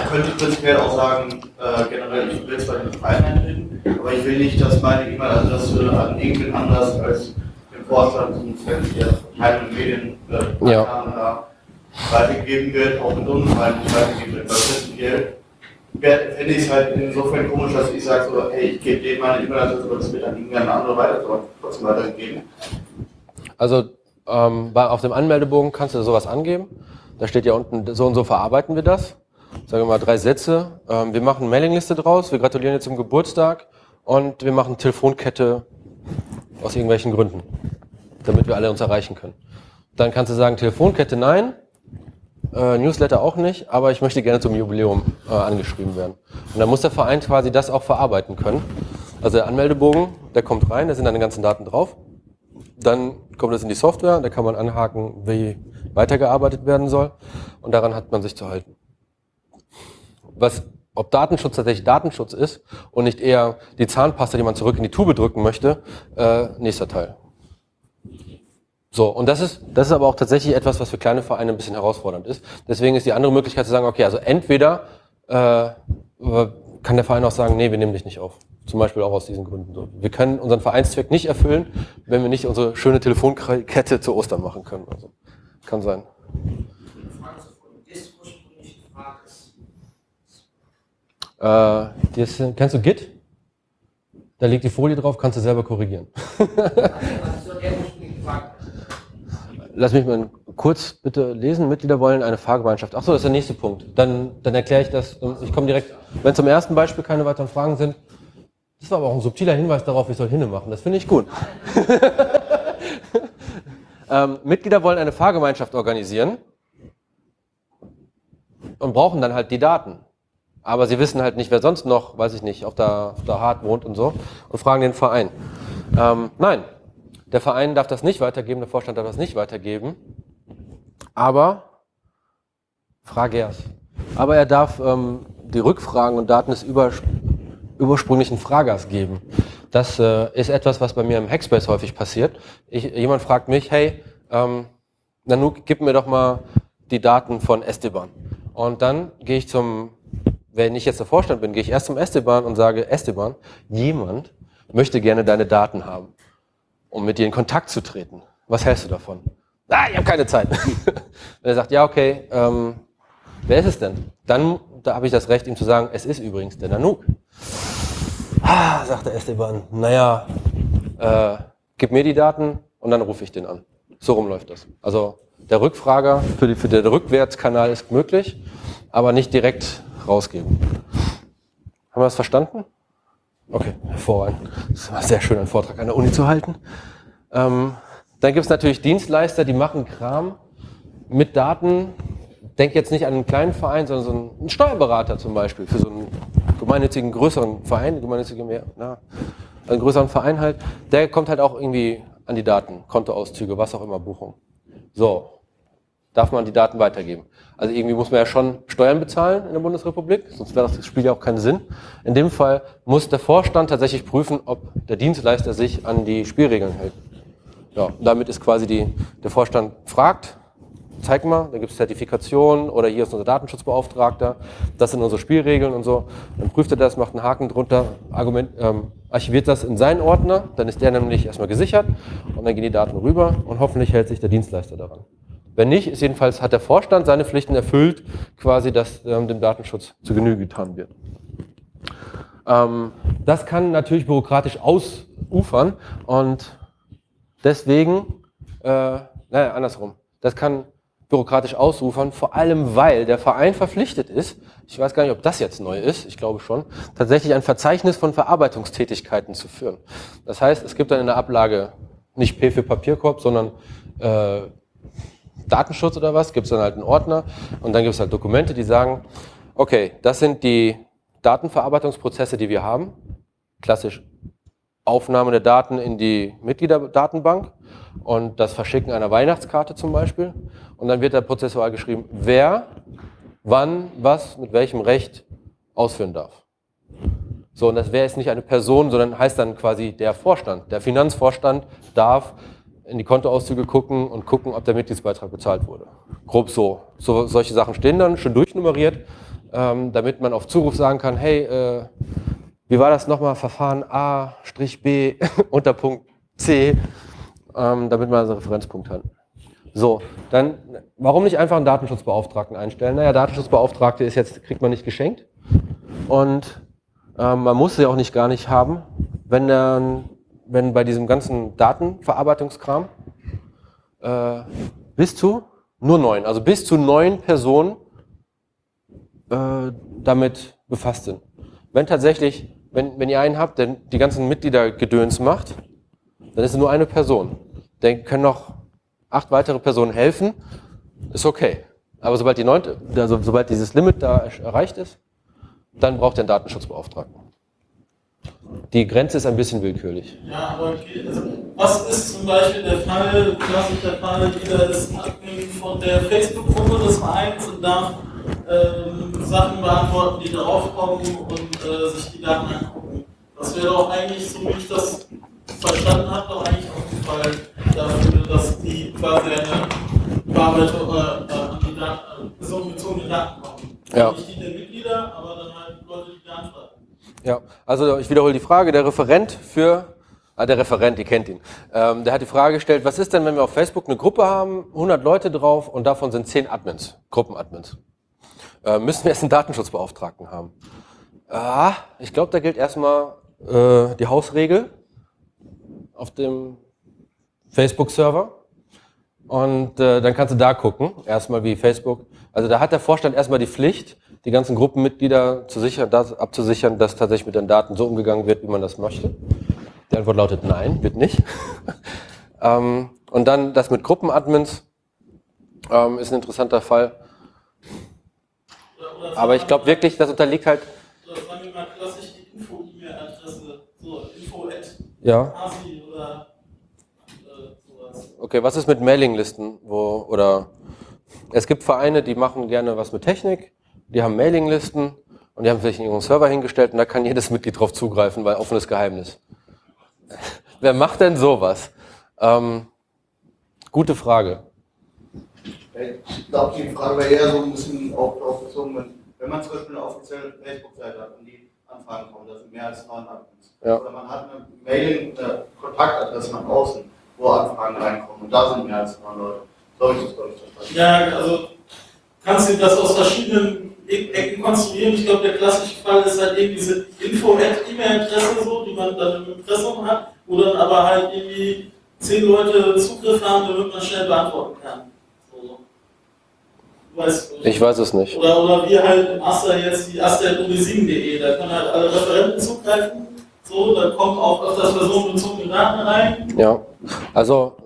könnte ich prinzipiell auch sagen, äh, generell, ich will zwar den Verein eintreten, aber ich will nicht, dass meine E-Mail, also dass du an irgendwen anders als den Vorstand zum Zweck der Verteilung Medien äh, ja. weitergegeben wird, auch mit uns weitergegeben wird. Weil prinzipiell finde ich es halt insofern komisch, dass ich sage, so, hey, ich gebe denen meine E-Mail-Adresse, aber das wird dann irgendein anderer weiter, trotzdem weitergegeben. Also ähm, bei, auf dem Anmeldebogen kannst du sowas angeben. Da steht ja unten, so und so verarbeiten wir das. Sagen wir mal drei Sätze. Ähm, wir machen eine Mailingliste draus, wir gratulieren dir zum Geburtstag und wir machen Telefonkette aus irgendwelchen Gründen, damit wir alle uns erreichen können. Dann kannst du sagen, Telefonkette nein, äh, Newsletter auch nicht, aber ich möchte gerne zum Jubiläum äh, angeschrieben werden. Und dann muss der Verein quasi das auch verarbeiten können. Also der Anmeldebogen, der kommt rein, da sind deine ganzen Daten drauf. Dann kommt es in die Software, da kann man anhaken, wie weitergearbeitet werden soll. Und daran hat man sich zu halten. Was, ob Datenschutz tatsächlich Datenschutz ist und nicht eher die Zahnpasta, die man zurück in die Tube drücken möchte, äh, nächster Teil. So, und das ist, das ist aber auch tatsächlich etwas, was für kleine Vereine ein bisschen herausfordernd ist. Deswegen ist die andere Möglichkeit zu sagen, okay, also entweder äh, kann der Verein auch sagen, nee, wir nehmen dich nicht auf. Zum Beispiel auch aus diesen Gründen. So. Wir können unseren Vereinszweck nicht erfüllen, wenn wir nicht unsere schöne Telefonkette zu Ostern machen können. Also, kann sein. Äh, das, kennst du Git? Da liegt die Folie drauf, kannst du selber korrigieren. Lass mich mal kurz bitte lesen. Mitglieder wollen eine Fahrgemeinschaft. Achso, das ist der nächste Punkt. Dann, dann erkläre ich das. Ich komme direkt, wenn zum ersten Beispiel keine weiteren Fragen sind. Das war aber auch ein subtiler Hinweis darauf, ich soll hinne machen. Das finde ich gut. ähm, Mitglieder wollen eine Fahrgemeinschaft organisieren und brauchen dann halt die Daten. Aber sie wissen halt nicht, wer sonst noch, weiß ich nicht, auf der, auf der Hart wohnt und so und fragen den Verein. Ähm, nein, der Verein darf das nicht weitergeben, der Vorstand darf das nicht weitergeben. Aber, frage erst. Aber er darf ähm, die Rückfragen und Daten des über, ursprünglichen Fragers geben. Das äh, ist etwas, was bei mir im Hackspace häufig passiert. Ich, jemand fragt mich, hey, ähm, Nanook, gib mir doch mal die Daten von Esteban. Und dann gehe ich zum, wenn ich jetzt der Vorstand bin, gehe ich erst zum Esteban und sage, Esteban, jemand möchte gerne deine Daten haben um mit dir in Kontakt zu treten. Was hältst du davon? Ah, ich habe keine Zeit. Wenn er sagt, ja, okay, ähm, wer ist es denn? Dann da habe ich das Recht, ihm zu sagen, es ist übrigens der Nanook. Ah, sagt der Esteban, naja, äh, gib mir die Daten und dann rufe ich den an. So rum läuft das. Also der Rückfrager für, die, für den Rückwärtskanal ist möglich, aber nicht direkt rausgeben. Haben wir das verstanden? Okay, hervorragend. Das war sehr schön, einen Vortrag an der Uni zu halten. Ähm, dann gibt es natürlich Dienstleister, die machen Kram mit Daten. Denk jetzt nicht an einen kleinen Verein, sondern so einen Steuerberater zum Beispiel für so einen gemeinnützigen größeren Verein, gemeinnützigen mehr, na, einen größeren Verein halt. Der kommt halt auch irgendwie an die Daten, Kontoauszüge, was auch immer, Buchung. So, darf man die Daten weitergeben. Also irgendwie muss man ja schon Steuern bezahlen in der Bundesrepublik, sonst wäre das Spiel ja auch keinen Sinn. In dem Fall muss der Vorstand tatsächlich prüfen, ob der Dienstleister sich an die Spielregeln hält. Ja, damit ist quasi die, der Vorstand fragt, zeig mal, da gibt es Zertifikationen oder hier ist unser Datenschutzbeauftragter, das sind unsere Spielregeln und so. Dann prüft er das, macht einen Haken drunter, Argument, ähm, archiviert das in seinen Ordner, dann ist der nämlich erstmal gesichert und dann gehen die Daten rüber und hoffentlich hält sich der Dienstleister daran. Wenn nicht, ist jedenfalls hat der Vorstand seine Pflichten erfüllt, quasi, dass ähm, dem Datenschutz zu Genüge getan wird. Ähm, das kann natürlich bürokratisch ausufern und deswegen, äh, naja, andersrum, das kann bürokratisch ausufern, vor allem weil der Verein verpflichtet ist, ich weiß gar nicht, ob das jetzt neu ist, ich glaube schon, tatsächlich ein Verzeichnis von Verarbeitungstätigkeiten zu führen. Das heißt, es gibt dann in der Ablage nicht P für Papierkorb, sondern äh, Datenschutz oder was, gibt es dann halt einen Ordner und dann gibt es halt Dokumente, die sagen, okay, das sind die Datenverarbeitungsprozesse, die wir haben. Klassisch Aufnahme der Daten in die Mitgliederdatenbank und das Verschicken einer Weihnachtskarte zum Beispiel. Und dann wird da prozessual geschrieben, wer, wann, was, mit welchem Recht ausführen darf. So, und das wäre jetzt nicht eine Person, sondern heißt dann quasi der Vorstand. Der Finanzvorstand darf in die Kontoauszüge gucken und gucken, ob der Mitgliedsbeitrag bezahlt wurde. Grob so. so solche Sachen stehen dann schon durchnummeriert, ähm, damit man auf Zuruf sagen kann, hey, äh, wie war das nochmal? Verfahren A-B unter Punkt C, ähm, damit man einen Referenzpunkt hat. So, dann, warum nicht einfach einen Datenschutzbeauftragten einstellen? Naja, Datenschutzbeauftragte ist jetzt, kriegt man nicht geschenkt. Und ähm, man muss sie auch nicht gar nicht haben, wenn dann wenn bei diesem ganzen Datenverarbeitungskram äh, bis zu nur neun, also bis zu neun Personen äh, damit befasst sind. Wenn tatsächlich, wenn, wenn ihr einen habt, der die ganzen Mitglieder Gedöns macht, dann ist es nur eine Person. Dann können noch acht weitere Personen helfen, ist okay. Aber sobald die neunte, also sobald dieses Limit da erreicht ist, dann braucht einen Datenschutzbeauftragten. Die Grenze ist ein bisschen willkürlich. Ja, aber okay. also, was ist zum Beispiel der Fall, klassischer Fall, jeder ist Admin von der Facebook-Gruppe des Vereins und darf ähm, Sachen beantworten, die darauf kommen und äh, sich die Daten angucken. Das wäre doch eigentlich, so ich das verstanden habe, doch eigentlich auch dafür, dass die quasi eine Bearbeitung äh, an die Daten, äh, personenbezogene Daten kommen. Ja. Nicht die der Mitglieder, aber dann halt Leute, die da antworten. Ja, also ich wiederhole die Frage. Der Referent für, ah, der Referent, ihr kennt ihn, ähm, der hat die Frage gestellt, was ist denn, wenn wir auf Facebook eine Gruppe haben, 100 Leute drauf und davon sind 10 Admins, Gruppenadmins? Äh, müssen wir jetzt einen Datenschutzbeauftragten haben? Ah, ich glaube, da gilt erstmal äh, die Hausregel auf dem Facebook-Server. Und äh, dann kannst du da gucken, erstmal wie Facebook. Also da hat der Vorstand erstmal die Pflicht, die ganzen Gruppenmitglieder zu sichern, das, abzusichern, dass tatsächlich mit den Daten so umgegangen wird, wie man das möchte? Die Antwort lautet nein, wird nicht. ähm, und dann das mit Gruppenadmins ähm, ist ein interessanter Fall. Aber ich glaube wirklich, das unterliegt halt. Oder sagen wir mal klassisch die Info-E-Mail-Adresse, so info ja. Okay, was ist mit Mailinglisten? Wo, oder es gibt Vereine, die machen gerne was mit Technik die haben Mailinglisten und die haben sich in ihren Server hingestellt und da kann jedes Mitglied drauf zugreifen, weil offenes Geheimnis. Wer macht denn sowas? Ähm, gute Frage. Ich glaube, die Frage wäre eher so ein bisschen wenn, wenn man zum Beispiel eine offizielle Facebook-Seite hat und die Anfragen kommen, da sind mehr als neun Admins. Ja. Oder man hat eine Mailing, eine Kontaktadresse nach außen, wo Anfragen reinkommen und da sind mehr als neun Leute. So habe ich das, glaube ich, verstanden. Ja, also kannst du das aus verschiedenen Ecken konstruieren. Ich glaube, der klassische Fall ist halt eben diese Info-E-Mail-Adresse, so, die man dann im Impressum hat, wo dann aber halt irgendwie zehn Leute Zugriff haben, damit man schnell beantworten kann. So. Weißt, ich weiß es nicht. Oder, oder wir halt im Aster jetzt die aster.uni7.de, da können halt alle Referenten zugreifen. So, da kommt auch öfters personenbezogene Daten rein. Ja, also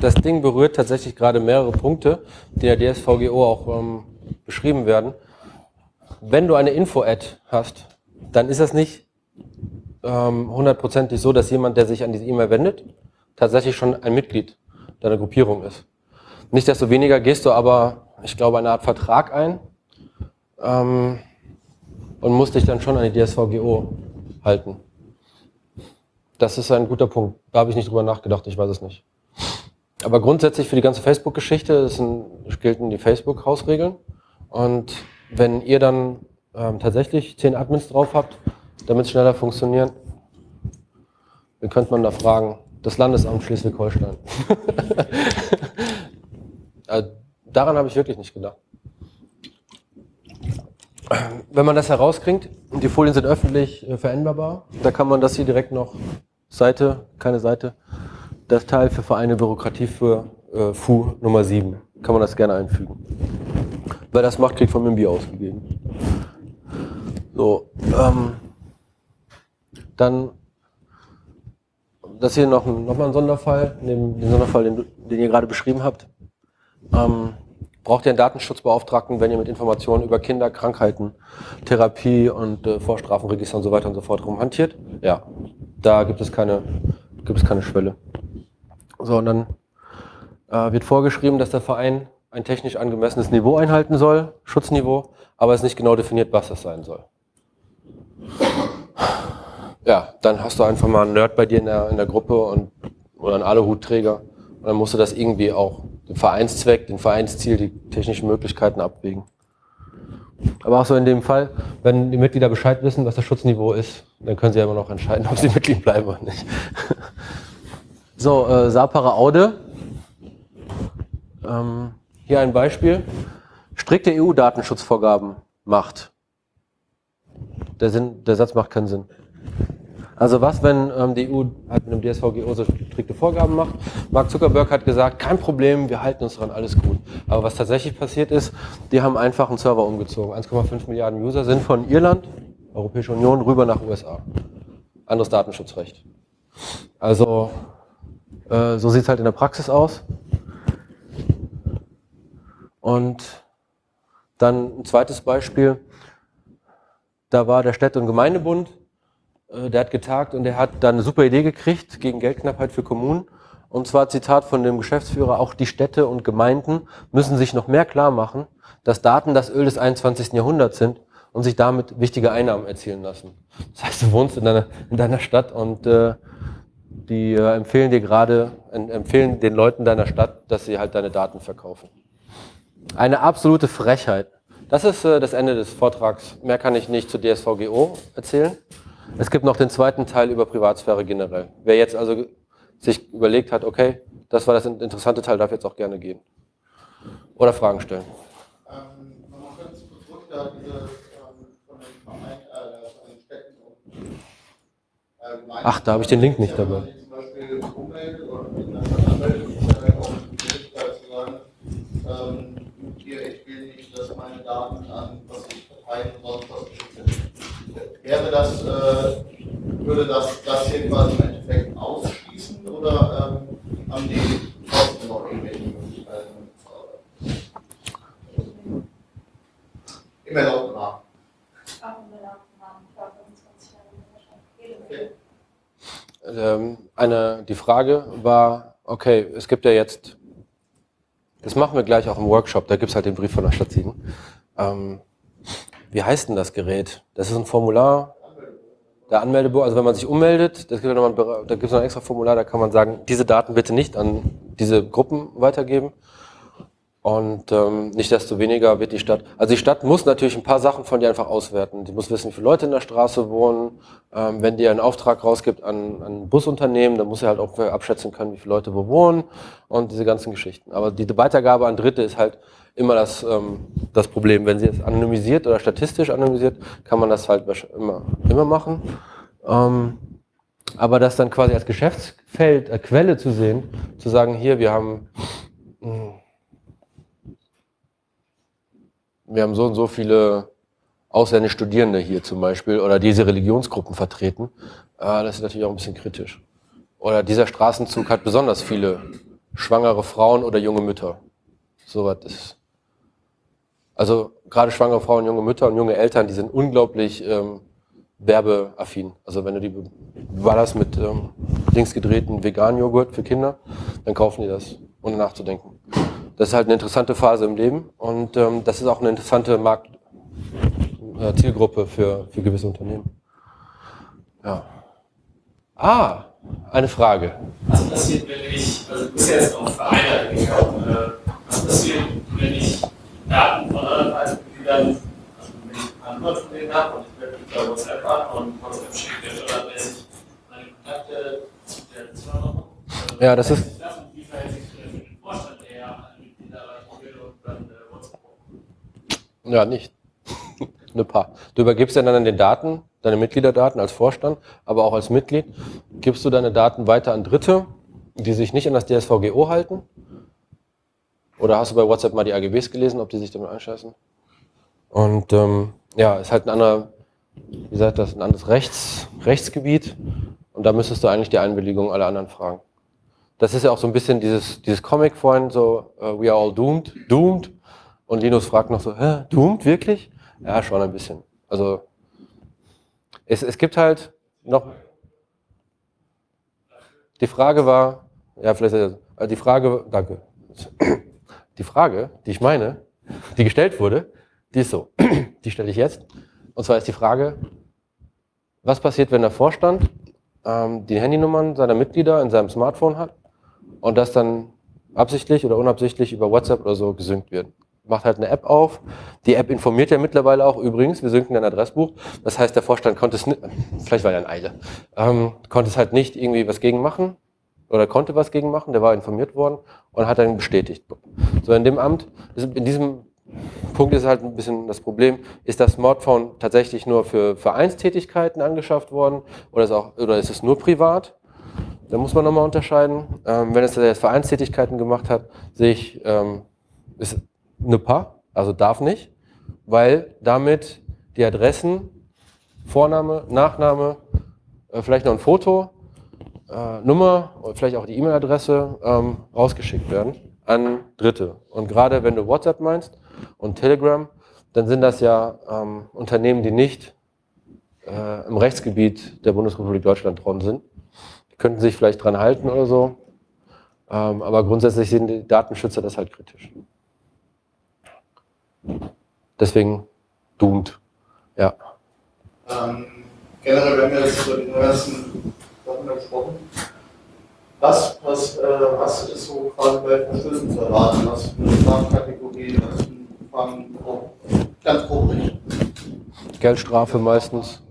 das Ding berührt tatsächlich gerade mehrere Punkte, die der DSVGO auch ähm, beschrieben werden. Wenn du eine Info-Ad hast, dann ist das nicht ähm, hundertprozentig so, dass jemand, der sich an diese E-Mail wendet, tatsächlich schon ein Mitglied deiner Gruppierung ist. Nichtsdestoweniger gehst du aber, ich glaube, eine Art Vertrag ein ähm, und musst dich dann schon an die DSVGO halten. Das ist ein guter Punkt. Da habe ich nicht drüber nachgedacht, ich weiß es nicht. Aber grundsätzlich für die ganze Facebook-Geschichte gelten die Facebook-Hausregeln. Und wenn ihr dann ähm, tatsächlich zehn Admins drauf habt, damit es schneller funktioniert, dann könnte man da fragen, das Landesamt Schleswig-Holstein. also, daran habe ich wirklich nicht gedacht. Wenn man das herauskriegt, die Folien sind öffentlich äh, veränderbar, da kann man das hier direkt noch Seite, keine Seite, das Teil für Vereine Bürokratie für äh, FU Nummer 7, kann man das gerne einfügen. Wer das macht, kriegt von mir ein Bier ausgegeben. So, ähm, dann das hier noch, noch mal ein Sonderfall, neben dem Sonderfall, den, den ihr gerade beschrieben habt. Ähm, braucht ihr einen Datenschutzbeauftragten, wenn ihr mit Informationen über Kinder, Krankheiten, Therapie und äh, Vorstrafenregister und so weiter und so fort rumhantiert? Ja, da gibt es keine, gibt es keine Schwelle. So, und dann äh, wird vorgeschrieben, dass der Verein ein technisch angemessenes Niveau einhalten soll, Schutzniveau, aber es ist nicht genau definiert, was das sein soll. Ja, dann hast du einfach mal einen Nerd bei dir in der, in der Gruppe und oder ein Aluhutträger. Und dann musst du das irgendwie auch den Vereinszweck, den Vereinsziel, die technischen Möglichkeiten abwägen. Aber auch so in dem Fall, wenn die Mitglieder Bescheid wissen, was das Schutzniveau ist, dann können sie ja immer noch entscheiden, ob sie Mitglied bleiben oder nicht. So, äh, Sapere Aude. Ähm, hier ein Beispiel. Strikte EU-Datenschutzvorgaben macht. Der, Sinn, der Satz macht keinen Sinn. Also was, wenn ähm, die EU halt mit dem DSVGO so strikte Vorgaben macht? Mark Zuckerberg hat gesagt, kein Problem, wir halten uns daran, alles gut. Aber was tatsächlich passiert ist, die haben einfach einen Server umgezogen. 1,5 Milliarden User sind von Irland, Europäische Union, rüber nach USA. Anderes Datenschutzrecht. Also äh, so sieht es halt in der Praxis aus. Und dann ein zweites Beispiel. Da war der Städte- und Gemeindebund der hat getagt und der hat dann eine super Idee gekriegt gegen Geldknappheit für Kommunen. Und zwar Zitat von dem Geschäftsführer, auch die Städte und Gemeinden müssen sich noch mehr klar machen, dass Daten das Öl des 21. Jahrhunderts sind und sich damit wichtige Einnahmen erzielen lassen. Das heißt, du wohnst in deiner, in deiner Stadt und äh, die äh, empfehlen dir gerade, äh, empfehlen den Leuten deiner Stadt, dass sie halt deine Daten verkaufen. Eine absolute Frechheit. Das ist äh, das Ende des Vortrags. Mehr kann ich nicht zu DSVGO erzählen. Es gibt noch den zweiten Teil über Privatsphäre generell. Wer jetzt also sich überlegt hat, okay, das war das interessante Teil, darf jetzt auch gerne gehen. Oder Fragen stellen. Ach, da habe ich den Link nicht dabei. Ähm, ich will nicht, dass meine Daten an was ich Und sonst wäre das, äh, würde das, das hier im Endeffekt ausschließen oder ähm, haben die trotzdem noch irgendwelche Möglichkeiten Im erlaubten Rahmen. Okay. Ähm, eine, die Frage war, okay, es gibt ja jetzt, das machen wir gleich auch im Workshop, da gibt es halt den Brief von der Stadt Siegen. Ähm, wie heißt denn das Gerät? Das ist ein Formular, der Anmeldebogen, also wenn man sich ummeldet, das gibt noch da gibt es noch ein extra Formular, da kann man sagen, diese Daten bitte nicht an diese Gruppen weitergeben. Und ähm, nicht desto weniger wird die Stadt, also die Stadt muss natürlich ein paar Sachen von dir einfach auswerten. Die muss wissen, wie viele Leute in der Straße wohnen. Ähm, wenn die einen Auftrag rausgibt an, ein Busunternehmen, dann muss sie halt auch abschätzen können, wie viele Leute wo wohnen und diese ganzen Geschichten. Aber die Weitergabe an Dritte ist halt immer das, ähm, das Problem. Wenn sie es anonymisiert oder statistisch anonymisiert, kann man das halt immer, immer machen. Ähm, aber das dann quasi als Geschäftsfeld, äh, Quelle zu sehen, zu sagen, hier, wir haben, mh, hm, wir haben so und so viele ausländische Studierende hier zum Beispiel oder diese Religionsgruppen vertreten, äh, das ist natürlich auch ein bisschen kritisch. Oder dieser Straßenzug hat besonders viele schwangere Frauen oder junge Mütter. So was ist also gerade schwangere Frauen, junge Mütter und junge Eltern, die sind unglaublich ähm, werbeaffin. Also wenn du die, war das mit ähm, links gedrehten veganen Joghurt für Kinder, dann kaufen die das, ohne nachzudenken. Das ist halt eine interessante Phase im Leben und ähm, das ist auch eine interessante Markt, äh, Zielgruppe für, für gewisse Unternehmen. Ja. Ah, eine Frage. Was passiert, wenn ich, also du bist ja jetzt auf Vereine äh, was passiert, wenn ich Daten von anderen Vereinsmitgliedern, also wenn ich Nummer von denen habe und ich werde über WhatsApp an und WhatsApp schickt mir standardmäßig meine Kontakte zu der. Also ja, das ist. Wie verhält sich für den Vorstand, der alle Mitglieder erreichen will und dann äh, WhatsApp Ja, nicht. Eine paar. Du übergibst ja dann den Daten, deine Mitgliederdaten als Vorstand, aber auch als Mitglied, gibst du deine Daten weiter an Dritte, die sich nicht an das DSVGO halten oder hast du bei WhatsApp mal die AGBs gelesen, ob die sich damit einscheißen? Und ähm, ja, ist halt ein anderer, wie sagt das, ein anderes Rechts, Rechtsgebiet. Und da müsstest du eigentlich die Einwilligung aller anderen fragen. Das ist ja auch so ein bisschen dieses, dieses Comic vorhin, so, uh, we are all doomed, doomed. Und Linus fragt noch so, hä, doomed, wirklich? Ja, schon ein bisschen. Also, es, es gibt halt noch, die Frage war, ja, vielleicht, also die Frage, danke. Die Frage, die ich meine, die gestellt wurde, die ist so. Die stelle ich jetzt. Und zwar ist die Frage, was passiert, wenn der Vorstand ähm, die Handynummern seiner Mitglieder in seinem Smartphone hat und das dann absichtlich oder unabsichtlich über WhatsApp oder so gesynkt wird. Macht halt eine App auf. Die App informiert ja mittlerweile auch übrigens, wir synken ein Adressbuch. Das heißt, der Vorstand konnte es nicht, vielleicht war er in Eile, ähm, konnte es halt nicht irgendwie was gegen machen oder konnte was gegen machen, der war informiert worden und hat dann bestätigt. So in dem Amt, in diesem Punkt ist halt ein bisschen das Problem, ist das Smartphone tatsächlich nur für Vereinstätigkeiten angeschafft worden oder ist, auch, oder ist es nur privat? Da muss man nochmal unterscheiden. Ähm, wenn es jetzt Vereinstätigkeiten gemacht hat, sehe ich, ähm, ist eine Paar, also darf nicht, weil damit die Adressen, Vorname, Nachname, äh, vielleicht noch ein Foto, äh, Nummer und vielleicht auch die E-Mail-Adresse ähm, rausgeschickt werden an Dritte. Und gerade wenn du WhatsApp meinst und Telegram, dann sind das ja ähm, Unternehmen, die nicht äh, im Rechtsgebiet der Bundesrepublik Deutschland dran sind könnten sich vielleicht dran halten oder so. Ähm, aber grundsätzlich sehen die Datenschützer das halt kritisch. Deswegen doomed. Ja. Ähm, generell, wir haben ja jetzt über die ganzen Sachen gesprochen. Was, was, äh, was ist so quasi bei Verstößen zu erwarten? Was für eine Strafkategorie, was für ein ganz grob Geldstrafe meistens.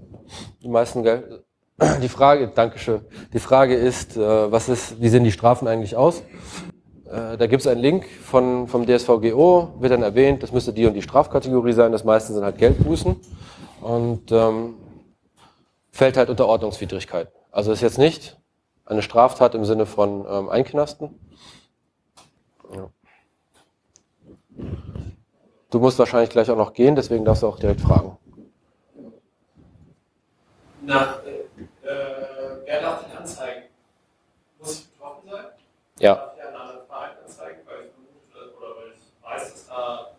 Die meisten Geld, die Frage, Dankeschön. Die Frage ist, äh, was ist, wie sehen die Strafen eigentlich aus? Äh, da gibt es einen Link von, vom DSVGO, wird dann erwähnt, das müsste die und die Strafkategorie sein. Das meiste sind halt Geldbußen und ähm, fällt halt unter Ordnungswidrigkeit. Also ist jetzt nicht eine Straftat im Sinne von ähm, Einknasten. Ja. Du musst wahrscheinlich gleich auch noch gehen, deswegen darfst du auch direkt fragen. Nach äh, wer darf den anzeigen? Muss ich betroffen sein? Ja. Darf ich einen anderen Verein anzeigen, weil ich vermute oder weil ich weiß, dass da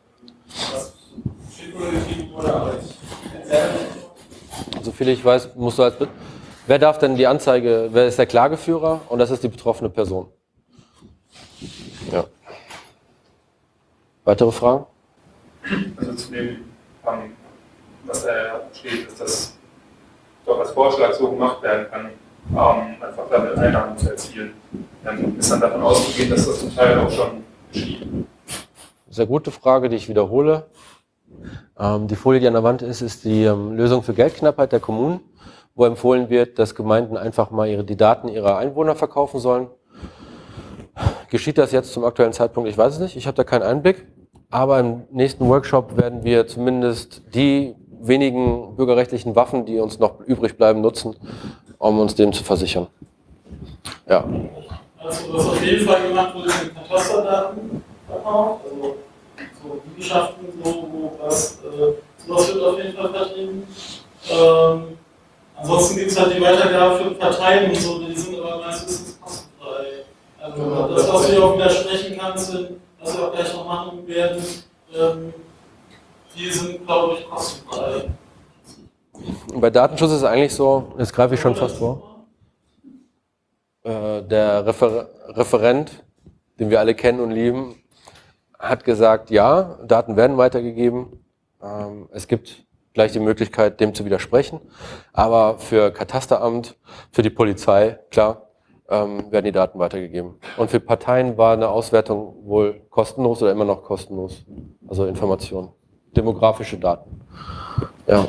was Getrieben wurde, aber ich Soviel weiß, musst du als. Wer darf denn die Anzeige? Wer ist der Klageführer? Und das ist die betroffene Person. Ja. Weitere Fragen? Also zu dem, was da steht, ist das doch als Vorschlag so gemacht werden kann, ähm, einfach damit Einnahmen zu erzielen. Ist dann davon auszugehen, dass das zum Teil auch schon geschieht. Sehr gute Frage, die ich wiederhole. Ähm, die Folie, die an der Wand ist, ist die ähm, Lösung für Geldknappheit der Kommunen, wo empfohlen wird, dass Gemeinden einfach mal ihre, die Daten ihrer Einwohner verkaufen sollen. Geschieht das jetzt zum aktuellen Zeitpunkt? Ich weiß es nicht. Ich habe da keinen Einblick. Aber im nächsten Workshop werden wir zumindest die wenigen bürgerrechtlichen Waffen, die uns noch übrig bleiben, nutzen, um uns dem zu versichern. Ja. Also was auf jeden Fall gemacht wurde, sind Katasterdaten also so Liegenschaften, so, wo was, äh, sowas wird auf jeden Fall vertrieben. Ähm, ansonsten gibt es halt die Weitergabe für Parteien und so, die sind aber meistens kostenfrei. Also das, was du ja auch widersprechen kannst, was wir auch gleich noch machen werden, ähm, die sind, glaube ich, kostenfrei. Bei Datenschutz ist es eigentlich so, jetzt greife ich schon fast vor, äh, der Refer Referent, den wir alle kennen und lieben, hat gesagt, ja, Daten werden weitergegeben. Ähm, es gibt gleich die Möglichkeit, dem zu widersprechen. Aber für Katasteramt, für die Polizei, klar, ähm, werden die Daten weitergegeben. Und für Parteien war eine Auswertung wohl kostenlos oder immer noch kostenlos. Also Informationen demografische Daten. Ja.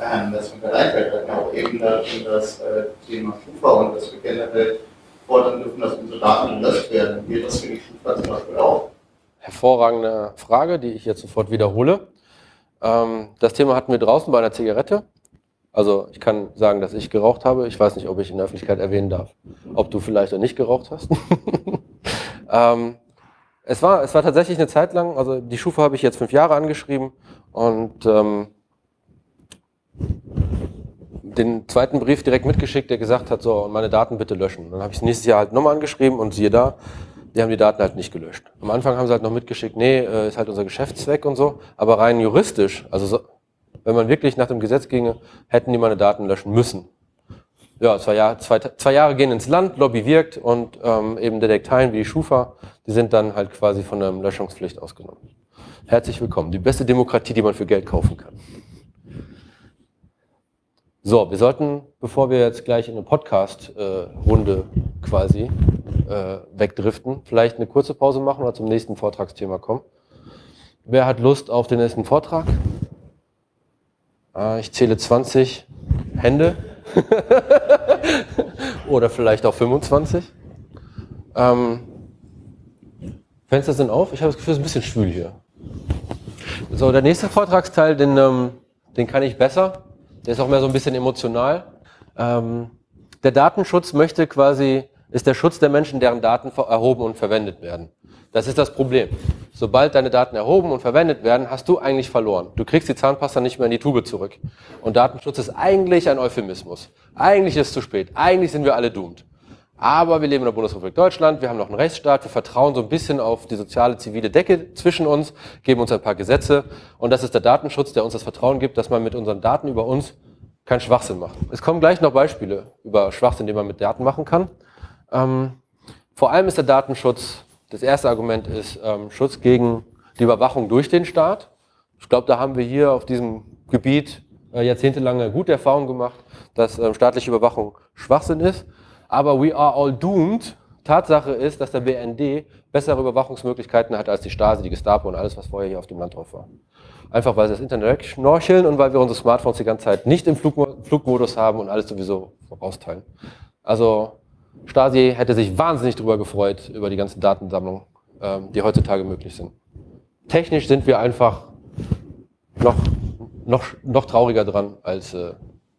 Ähm, das mir einfällt, hatten auch eben das äh, Thema Schufa und dass wir generell fordern dürfen, dass unsere Daten gelöscht werden. Gilt das für die Schufa zum Beispiel auch? Hervorragende Frage, die ich jetzt sofort wiederhole. Ähm, das Thema hatten wir draußen bei einer Zigarette. Also ich kann sagen, dass ich geraucht habe. Ich weiß nicht, ob ich in der Öffentlichkeit erwähnen darf, ob du vielleicht auch nicht geraucht hast. ähm, es war, es war tatsächlich eine Zeit lang, also die Schufa habe ich jetzt fünf Jahre angeschrieben und ähm, den zweiten Brief direkt mitgeschickt, der gesagt hat, so, meine Daten bitte löschen. Dann habe ich es nächstes Jahr halt nochmal angeschrieben und siehe da, die haben die Daten halt nicht gelöscht. Am Anfang haben sie halt noch mitgeschickt, nee, äh, ist halt unser Geschäftszweck und so, aber rein juristisch, also so, wenn man wirklich nach dem Gesetz ginge, hätten die meine Daten löschen müssen ja, zwei Jahre, zwei, zwei Jahre gehen ins Land, Lobby wirkt und ähm, eben Detekteien wie die Schufa, die sind dann halt quasi von der Löschungspflicht ausgenommen. Herzlich willkommen. Die beste Demokratie, die man für Geld kaufen kann. So, wir sollten, bevor wir jetzt gleich in eine Podcast-Runde äh, quasi äh, wegdriften, vielleicht eine kurze Pause machen oder zum nächsten Vortragsthema kommen. Wer hat Lust auf den nächsten Vortrag? Ah, ich zähle 20 Hände. oder vielleicht auch 25. Ähm, Fenster sind auf. Ich habe das Gefühl, es ist ein bisschen schwül hier. So, der nächste Vortragsteil, den, ähm, den kann ich besser. Der ist auch mehr so ein bisschen emotional. Ähm, der Datenschutz möchte quasi, ist der Schutz der Menschen, deren Daten erhoben und verwendet werden. Das ist das Problem. Sobald deine Daten erhoben und verwendet werden, hast du eigentlich verloren. Du kriegst die Zahnpasta nicht mehr in die Tube zurück. Und Datenschutz ist eigentlich ein Euphemismus. Eigentlich ist es zu spät. Eigentlich sind wir alle doomed. Aber wir leben in der Bundesrepublik Deutschland, wir haben noch einen Rechtsstaat, wir vertrauen so ein bisschen auf die soziale, zivile Decke zwischen uns, geben uns ein paar Gesetze und das ist der Datenschutz, der uns das Vertrauen gibt, dass man mit unseren Daten über uns keinen Schwachsinn macht. Es kommen gleich noch Beispiele über Schwachsinn, den man mit Daten machen kann. Ähm, vor allem ist der Datenschutz, das erste Argument ist ähm, Schutz gegen die Überwachung durch den Staat. Ich glaube, da haben wir hier auf diesem Gebiet äh, jahrzehntelange gute Erfahrungen gemacht, dass ähm, staatliche Überwachung Schwachsinn ist. Aber we are all doomed. Tatsache ist, dass der BND bessere Überwachungsmöglichkeiten hat als die Stasi, die Gestapo und alles, was vorher hier auf dem Land drauf war. Einfach weil sie das Internet schnorcheln und weil wir unsere Smartphones die ganze Zeit nicht im Flugmodus haben und alles sowieso rausteilen. Also Stasi hätte sich wahnsinnig darüber gefreut, über die ganzen Datensammlungen, ähm, die heutzutage möglich sind. Technisch sind wir einfach noch, noch, noch trauriger dran als äh,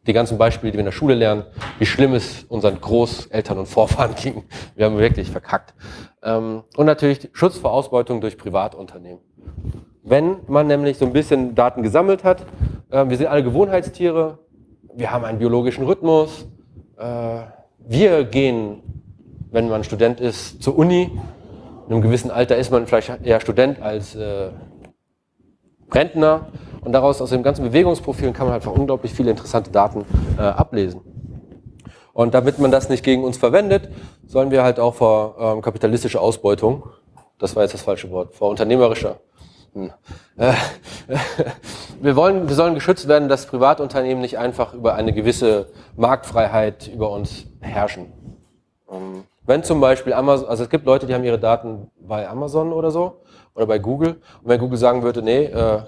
die ganzen Beispiele, die wir in der Schule lernen, wie schlimm es unseren Großeltern und Vorfahren ging. Wir haben wirklich verkackt. Ähm, und natürlich Schutz vor Ausbeutung durch Privatunternehmen. Wenn man nämlich so ein bisschen Daten gesammelt hat, äh, wir sind alle Gewohnheitstiere, wir haben einen biologischen Rhythmus, äh, wir gehen, wenn man Student ist, zur Uni. In einem gewissen Alter ist man vielleicht eher Student als äh, Rentner. Und daraus, aus dem ganzen Bewegungsprofil, kann man einfach unglaublich viele interessante Daten äh, ablesen. Und damit man das nicht gegen uns verwendet, sollen wir halt auch vor ähm, kapitalistischer Ausbeutung, das war jetzt das falsche Wort, vor unternehmerischer. Hm. Äh, wir, wollen, wir sollen geschützt werden, dass Privatunternehmen nicht einfach über eine gewisse Marktfreiheit über uns herrschen. Ähm, wenn zum Beispiel Amazon, also es gibt Leute, die haben ihre Daten bei Amazon oder so oder bei Google. Und wenn Google sagen würde, nee, äh,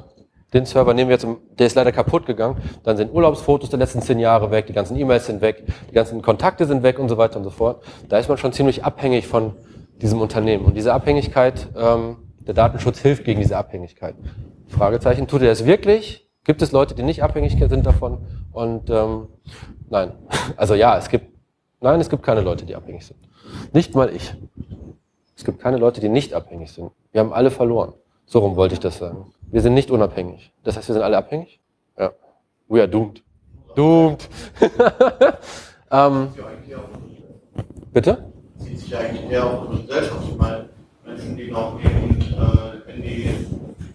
den Server nehmen wir jetzt, der ist leider kaputt gegangen, dann sind Urlaubsfotos der letzten zehn Jahre weg, die ganzen E-Mails sind weg, die ganzen Kontakte sind weg und so weiter und so fort. Da ist man schon ziemlich abhängig von diesem Unternehmen. Und diese Abhängigkeit, ähm, der Datenschutz hilft gegen diese Abhängigkeit. Fragezeichen, tut er das wirklich? Gibt es Leute, die nicht abhängig sind davon? Und ähm, nein, also ja, es gibt, nein, es gibt keine Leute, die abhängig sind. Nicht mal ich. Es gibt keine Leute, die nicht abhängig sind. Wir haben alle verloren. So rum wollte ich das sagen. Wir sind nicht unabhängig. Das heißt, wir sind alle abhängig? Ja. We are doomed. Doomed. ähm, bitte? Sieht sich eigentlich eher auf unsere Gesellschaft. Ich meine, Menschen, die noch eben äh, Handy,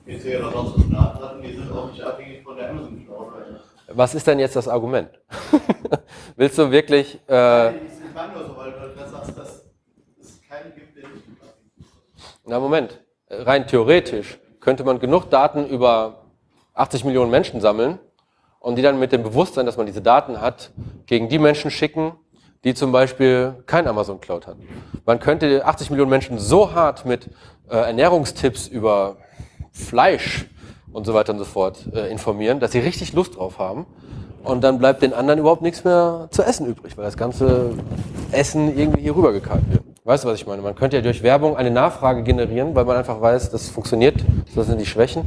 PC oder sonst was hatten, die sind auch nicht abhängig von der Amazon-Cloud. Was ist denn jetzt das Argument? Willst du wirklich... Äh, ich meine nur so, weil dass es keinen gibt, der nicht Na Moment, rein theoretisch könnte man genug Daten über 80 Millionen Menschen sammeln und die dann mit dem Bewusstsein, dass man diese Daten hat, gegen die Menschen schicken, die zum Beispiel kein Amazon Cloud hatten. Man könnte 80 Millionen Menschen so hart mit äh, Ernährungstipps über Fleisch und so weiter und so fort äh, informieren, dass sie richtig Lust drauf haben. Und dann bleibt den anderen überhaupt nichts mehr zu essen übrig, weil das ganze Essen irgendwie hier rübergekarrt wird. Weißt du, was ich meine? Man könnte ja durch Werbung eine Nachfrage generieren, weil man einfach weiß, das funktioniert, das sind die Schwächen,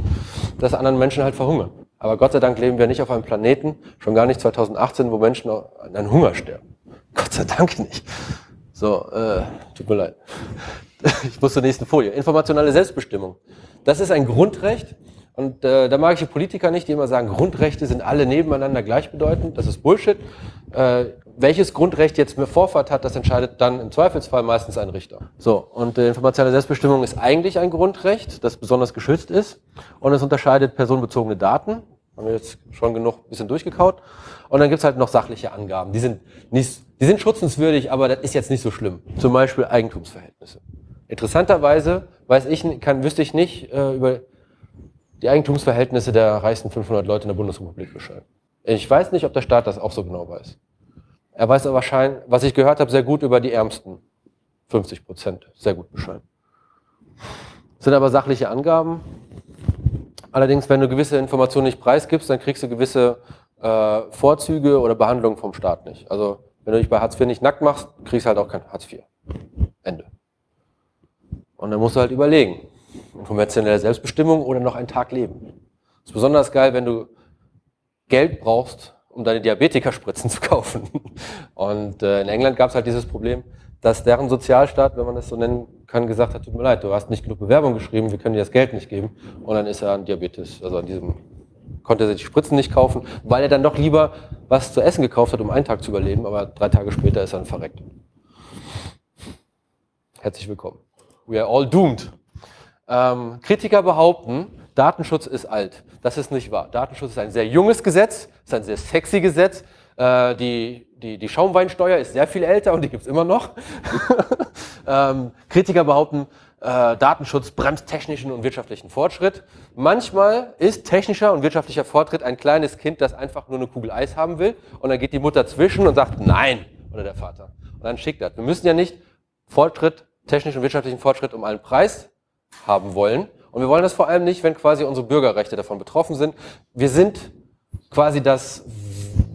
dass anderen Menschen halt verhungern. Aber Gott sei Dank leben wir nicht auf einem Planeten, schon gar nicht 2018, wo Menschen an Hunger sterben. Gott sei Dank nicht. So, äh, tut mir leid. Ich muss zur nächsten Folie. Informationelle Selbstbestimmung. Das ist ein Grundrecht. Und äh, da mag ich die Politiker nicht, die immer sagen, Grundrechte sind alle nebeneinander gleichbedeutend. Das ist Bullshit. Äh, welches Grundrecht jetzt mehr Vorfahrt hat, das entscheidet dann im Zweifelsfall meistens ein Richter. So, und äh, informationelle Selbstbestimmung ist eigentlich ein Grundrecht, das besonders geschützt ist. Und es unterscheidet personenbezogene Daten. Haben wir jetzt schon genug bisschen durchgekaut. Und dann gibt's halt noch sachliche Angaben. Die sind, nicht, die sind schutzenswürdig, aber das ist jetzt nicht so schlimm. Zum Beispiel Eigentumsverhältnisse. Interessanterweise weiß ich, kann, wüsste ich nicht äh, über die Eigentumsverhältnisse der reichsten 500 Leute in der Bundesrepublik Bescheid. Ich weiß nicht, ob der Staat das auch so genau weiß. Er weiß aber wahrscheinlich, was ich gehört habe, sehr gut über die Ärmsten. 50 Prozent, sehr gut Bescheid. Das sind aber sachliche Angaben. Allerdings, wenn du gewisse Informationen nicht preisgibst, dann kriegst du gewisse äh, Vorzüge oder Behandlungen vom Staat nicht. Also wenn du dich bei Hartz IV nicht nackt machst, kriegst du halt auch kein Hartz IV. Ende. Und dann musst du halt überlegen, konventionelle Selbstbestimmung oder noch einen Tag leben. Das ist besonders geil, wenn du Geld brauchst, um deine Diabetikerspritzen zu kaufen. Und äh, in England gab es halt dieses Problem, dass deren Sozialstaat, wenn man das so nennen kann, gesagt hat, tut mir leid, du hast nicht genug Bewerbung geschrieben, wir können dir das Geld nicht geben. Und dann ist er an Diabetes, also an diesem, konnte er sich die Spritzen nicht kaufen, weil er dann doch lieber was zu essen gekauft hat, um einen Tag zu überleben, aber drei Tage später ist er dann verreckt. Herzlich willkommen. We are all doomed. Ähm, Kritiker behaupten, Datenschutz ist alt. Das ist nicht wahr. Datenschutz ist ein sehr junges Gesetz, ist ein sehr sexy Gesetz. Äh, die, die, die Schaumweinsteuer ist sehr viel älter und die gibt es immer noch. ähm, Kritiker behaupten, äh, Datenschutz bremst technischen und wirtschaftlichen Fortschritt. Manchmal ist technischer und wirtschaftlicher Fortschritt ein kleines Kind, das einfach nur eine Kugel Eis haben will und dann geht die Mutter zwischen und sagt Nein oder der Vater. Und dann schickt das. Wir müssen ja nicht Fortschritt technischen und wirtschaftlichen Fortschritt um einen Preis haben wollen. Und wir wollen das vor allem nicht, wenn quasi unsere Bürgerrechte davon betroffen sind. Wir sind quasi das,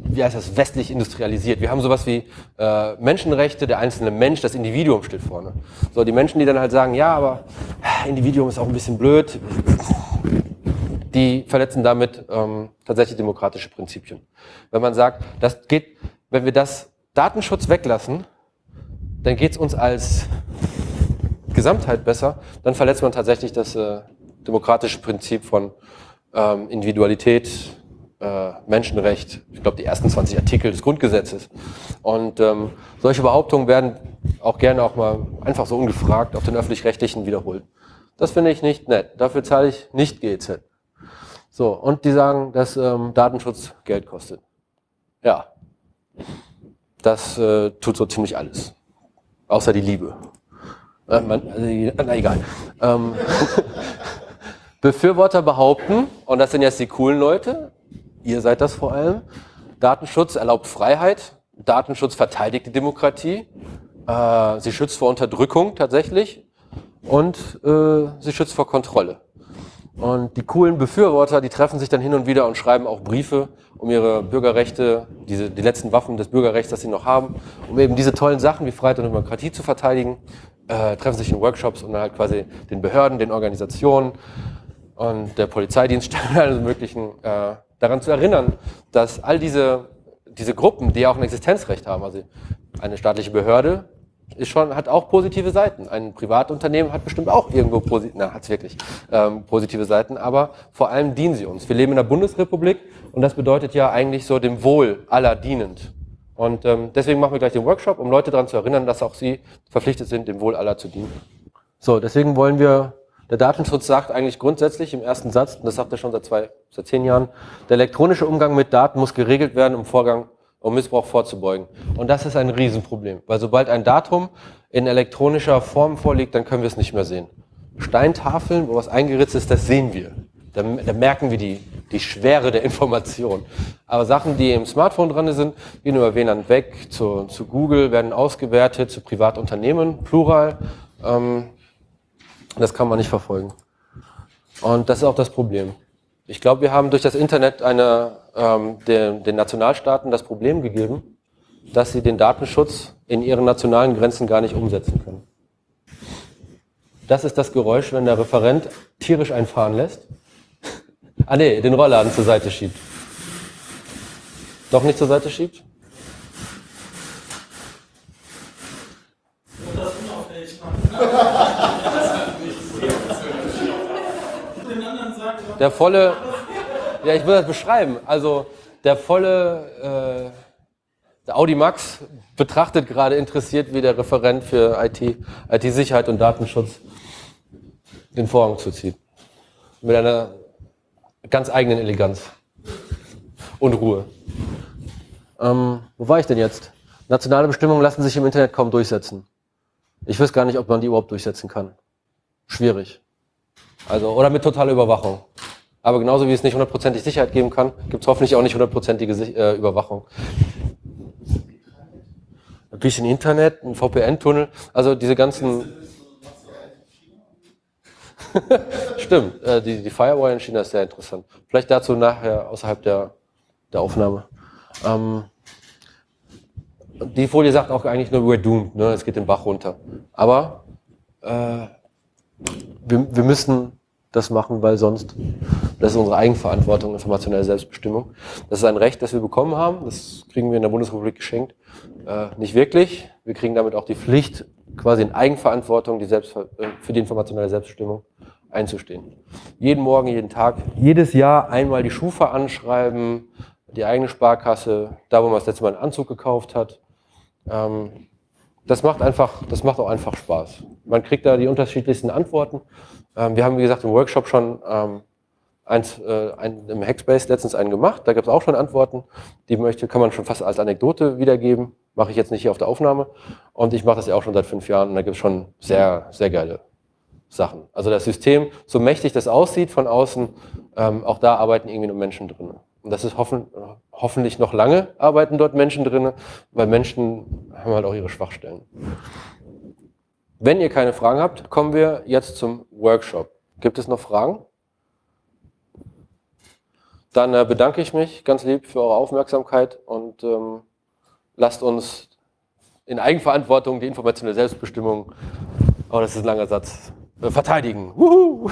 wie heißt das, westlich industrialisiert. Wir haben sowas wie äh, Menschenrechte, der einzelne Mensch, das Individuum steht vorne. So, die Menschen, die dann halt sagen, ja, aber Individuum ist auch ein bisschen blöd, die verletzen damit ähm, tatsächlich demokratische Prinzipien. Wenn man sagt, das geht, wenn wir das Datenschutz weglassen, dann geht es uns als Gesamtheit besser, dann verletzt man tatsächlich das äh, demokratische Prinzip von ähm, Individualität, äh, Menschenrecht, ich glaube die ersten 20 Artikel des Grundgesetzes. Und ähm, solche Behauptungen werden auch gerne auch mal einfach so ungefragt auf den öffentlich-rechtlichen wiederholt. Das finde ich nicht nett. Dafür zahle ich nicht GEZ. So, und die sagen, dass ähm, Datenschutz Geld kostet. Ja, das äh, tut so ziemlich alles. Außer die Liebe. Äh, man, also, na egal. Ähm, Befürworter behaupten, und das sind jetzt die coolen Leute, ihr seid das vor allem, Datenschutz erlaubt Freiheit, Datenschutz verteidigt die Demokratie, äh, sie schützt vor Unterdrückung tatsächlich und äh, sie schützt vor Kontrolle. Und die coolen Befürworter, die treffen sich dann hin und wieder und schreiben auch Briefe, um ihre Bürgerrechte, diese, die letzten Waffen des Bürgerrechts, das sie noch haben, um eben diese tollen Sachen wie Freiheit und Demokratie zu verteidigen, äh, treffen sich in Workshops und dann halt quasi den Behörden, den Organisationen und der Polizeidienststellen, allen möglichen, äh, daran zu erinnern, dass all diese, diese Gruppen, die ja auch ein Existenzrecht haben, also eine staatliche Behörde ist schon, hat auch positive Seiten. Ein Privatunternehmen hat bestimmt auch irgendwo positive, na, hat's wirklich, ähm, positive Seiten, aber vor allem dienen sie uns. Wir leben in der Bundesrepublik und das bedeutet ja eigentlich so dem Wohl aller dienend. Und ähm, deswegen machen wir gleich den Workshop, um Leute daran zu erinnern, dass auch sie verpflichtet sind, dem Wohl aller zu dienen. So, deswegen wollen wir, der Datenschutz sagt eigentlich grundsätzlich im ersten Satz, und das sagt er schon seit zwei, seit zehn Jahren, der elektronische Umgang mit Daten muss geregelt werden, um Vorgang um Missbrauch vorzubeugen. Und das ist ein Riesenproblem, weil sobald ein Datum in elektronischer Form vorliegt, dann können wir es nicht mehr sehen. Steintafeln, wo was eingeritzt ist, das sehen wir. Da, da merken wir die, die Schwere der Information. Aber Sachen, die im Smartphone dran sind, gehen über WLAN weg, zu, zu Google, werden ausgewertet, zu Privatunternehmen, plural. Ähm, das kann man nicht verfolgen. Und das ist auch das Problem. Ich glaube, wir haben durch das Internet eine, ähm, den, den Nationalstaaten das Problem gegeben, dass sie den Datenschutz in ihren nationalen Grenzen gar nicht umsetzen können. Das ist das Geräusch, wenn der Referent tierisch einfahren lässt. Ah nee, den Rollladen zur Seite schiebt. Doch nicht zur Seite schiebt? Der volle, ja, ich will das beschreiben. Also der volle, äh, der Audi Max betrachtet gerade interessiert, wie der Referent für IT, IT-Sicherheit und Datenschutz den Vorhang zuzieht. Mit einer ganz eigenen Eleganz und Ruhe. Ähm, wo war ich denn jetzt? Nationale Bestimmungen lassen sich im Internet kaum durchsetzen. Ich weiß gar nicht, ob man die überhaupt durchsetzen kann. Schwierig. Also, oder mit totaler Überwachung. Aber genauso wie es nicht hundertprozentig Sicherheit geben kann, gibt es hoffentlich auch nicht hundertprozentige äh, Überwachung. Ein bisschen Internet, ein VPN-Tunnel, also diese ganzen. Stimmt, äh, die, die Firewall in China ist sehr interessant. Vielleicht dazu nachher außerhalb der, der Aufnahme. Ähm, die Folie sagt auch eigentlich nur, we're doomed, ne? es geht den Bach runter. Aber äh, wir, wir müssen das machen, weil sonst, das ist unsere Eigenverantwortung, informationelle Selbstbestimmung. Das ist ein Recht, das wir bekommen haben, das kriegen wir in der Bundesrepublik geschenkt. Äh, nicht wirklich, wir kriegen damit auch die Pflicht, quasi in Eigenverantwortung die Selbst, äh, für die informationelle Selbstbestimmung einzustehen. Jeden Morgen, jeden Tag, jedes Jahr einmal die Schufa anschreiben, die eigene Sparkasse, da wo man das letzte Mal einen Anzug gekauft hat. Ähm, das macht einfach, das macht auch einfach Spaß. Man kriegt da die unterschiedlichsten Antworten. Ähm, wir haben, wie gesagt, im Workshop schon ähm, eins, äh, ein, im Hackspace letztens einen gemacht. Da gab es auch schon Antworten. Die möchte, kann man schon fast als Anekdote wiedergeben. Mache ich jetzt nicht hier auf der Aufnahme. Und ich mache das ja auch schon seit fünf Jahren. Und da gibt es schon sehr, sehr geile Sachen. Also das System, so mächtig das aussieht von außen, ähm, auch da arbeiten irgendwie nur Menschen drin. Und das ist hoffen, hoffentlich noch lange arbeiten dort Menschen drin, weil Menschen haben halt auch ihre Schwachstellen. Wenn ihr keine Fragen habt, kommen wir jetzt zum Workshop. Gibt es noch Fragen? Dann äh, bedanke ich mich ganz lieb für eure Aufmerksamkeit und ähm, lasst uns in Eigenverantwortung die informationelle Selbstbestimmung, oh, das ist ein langer Satz, verteidigen. Wuhu!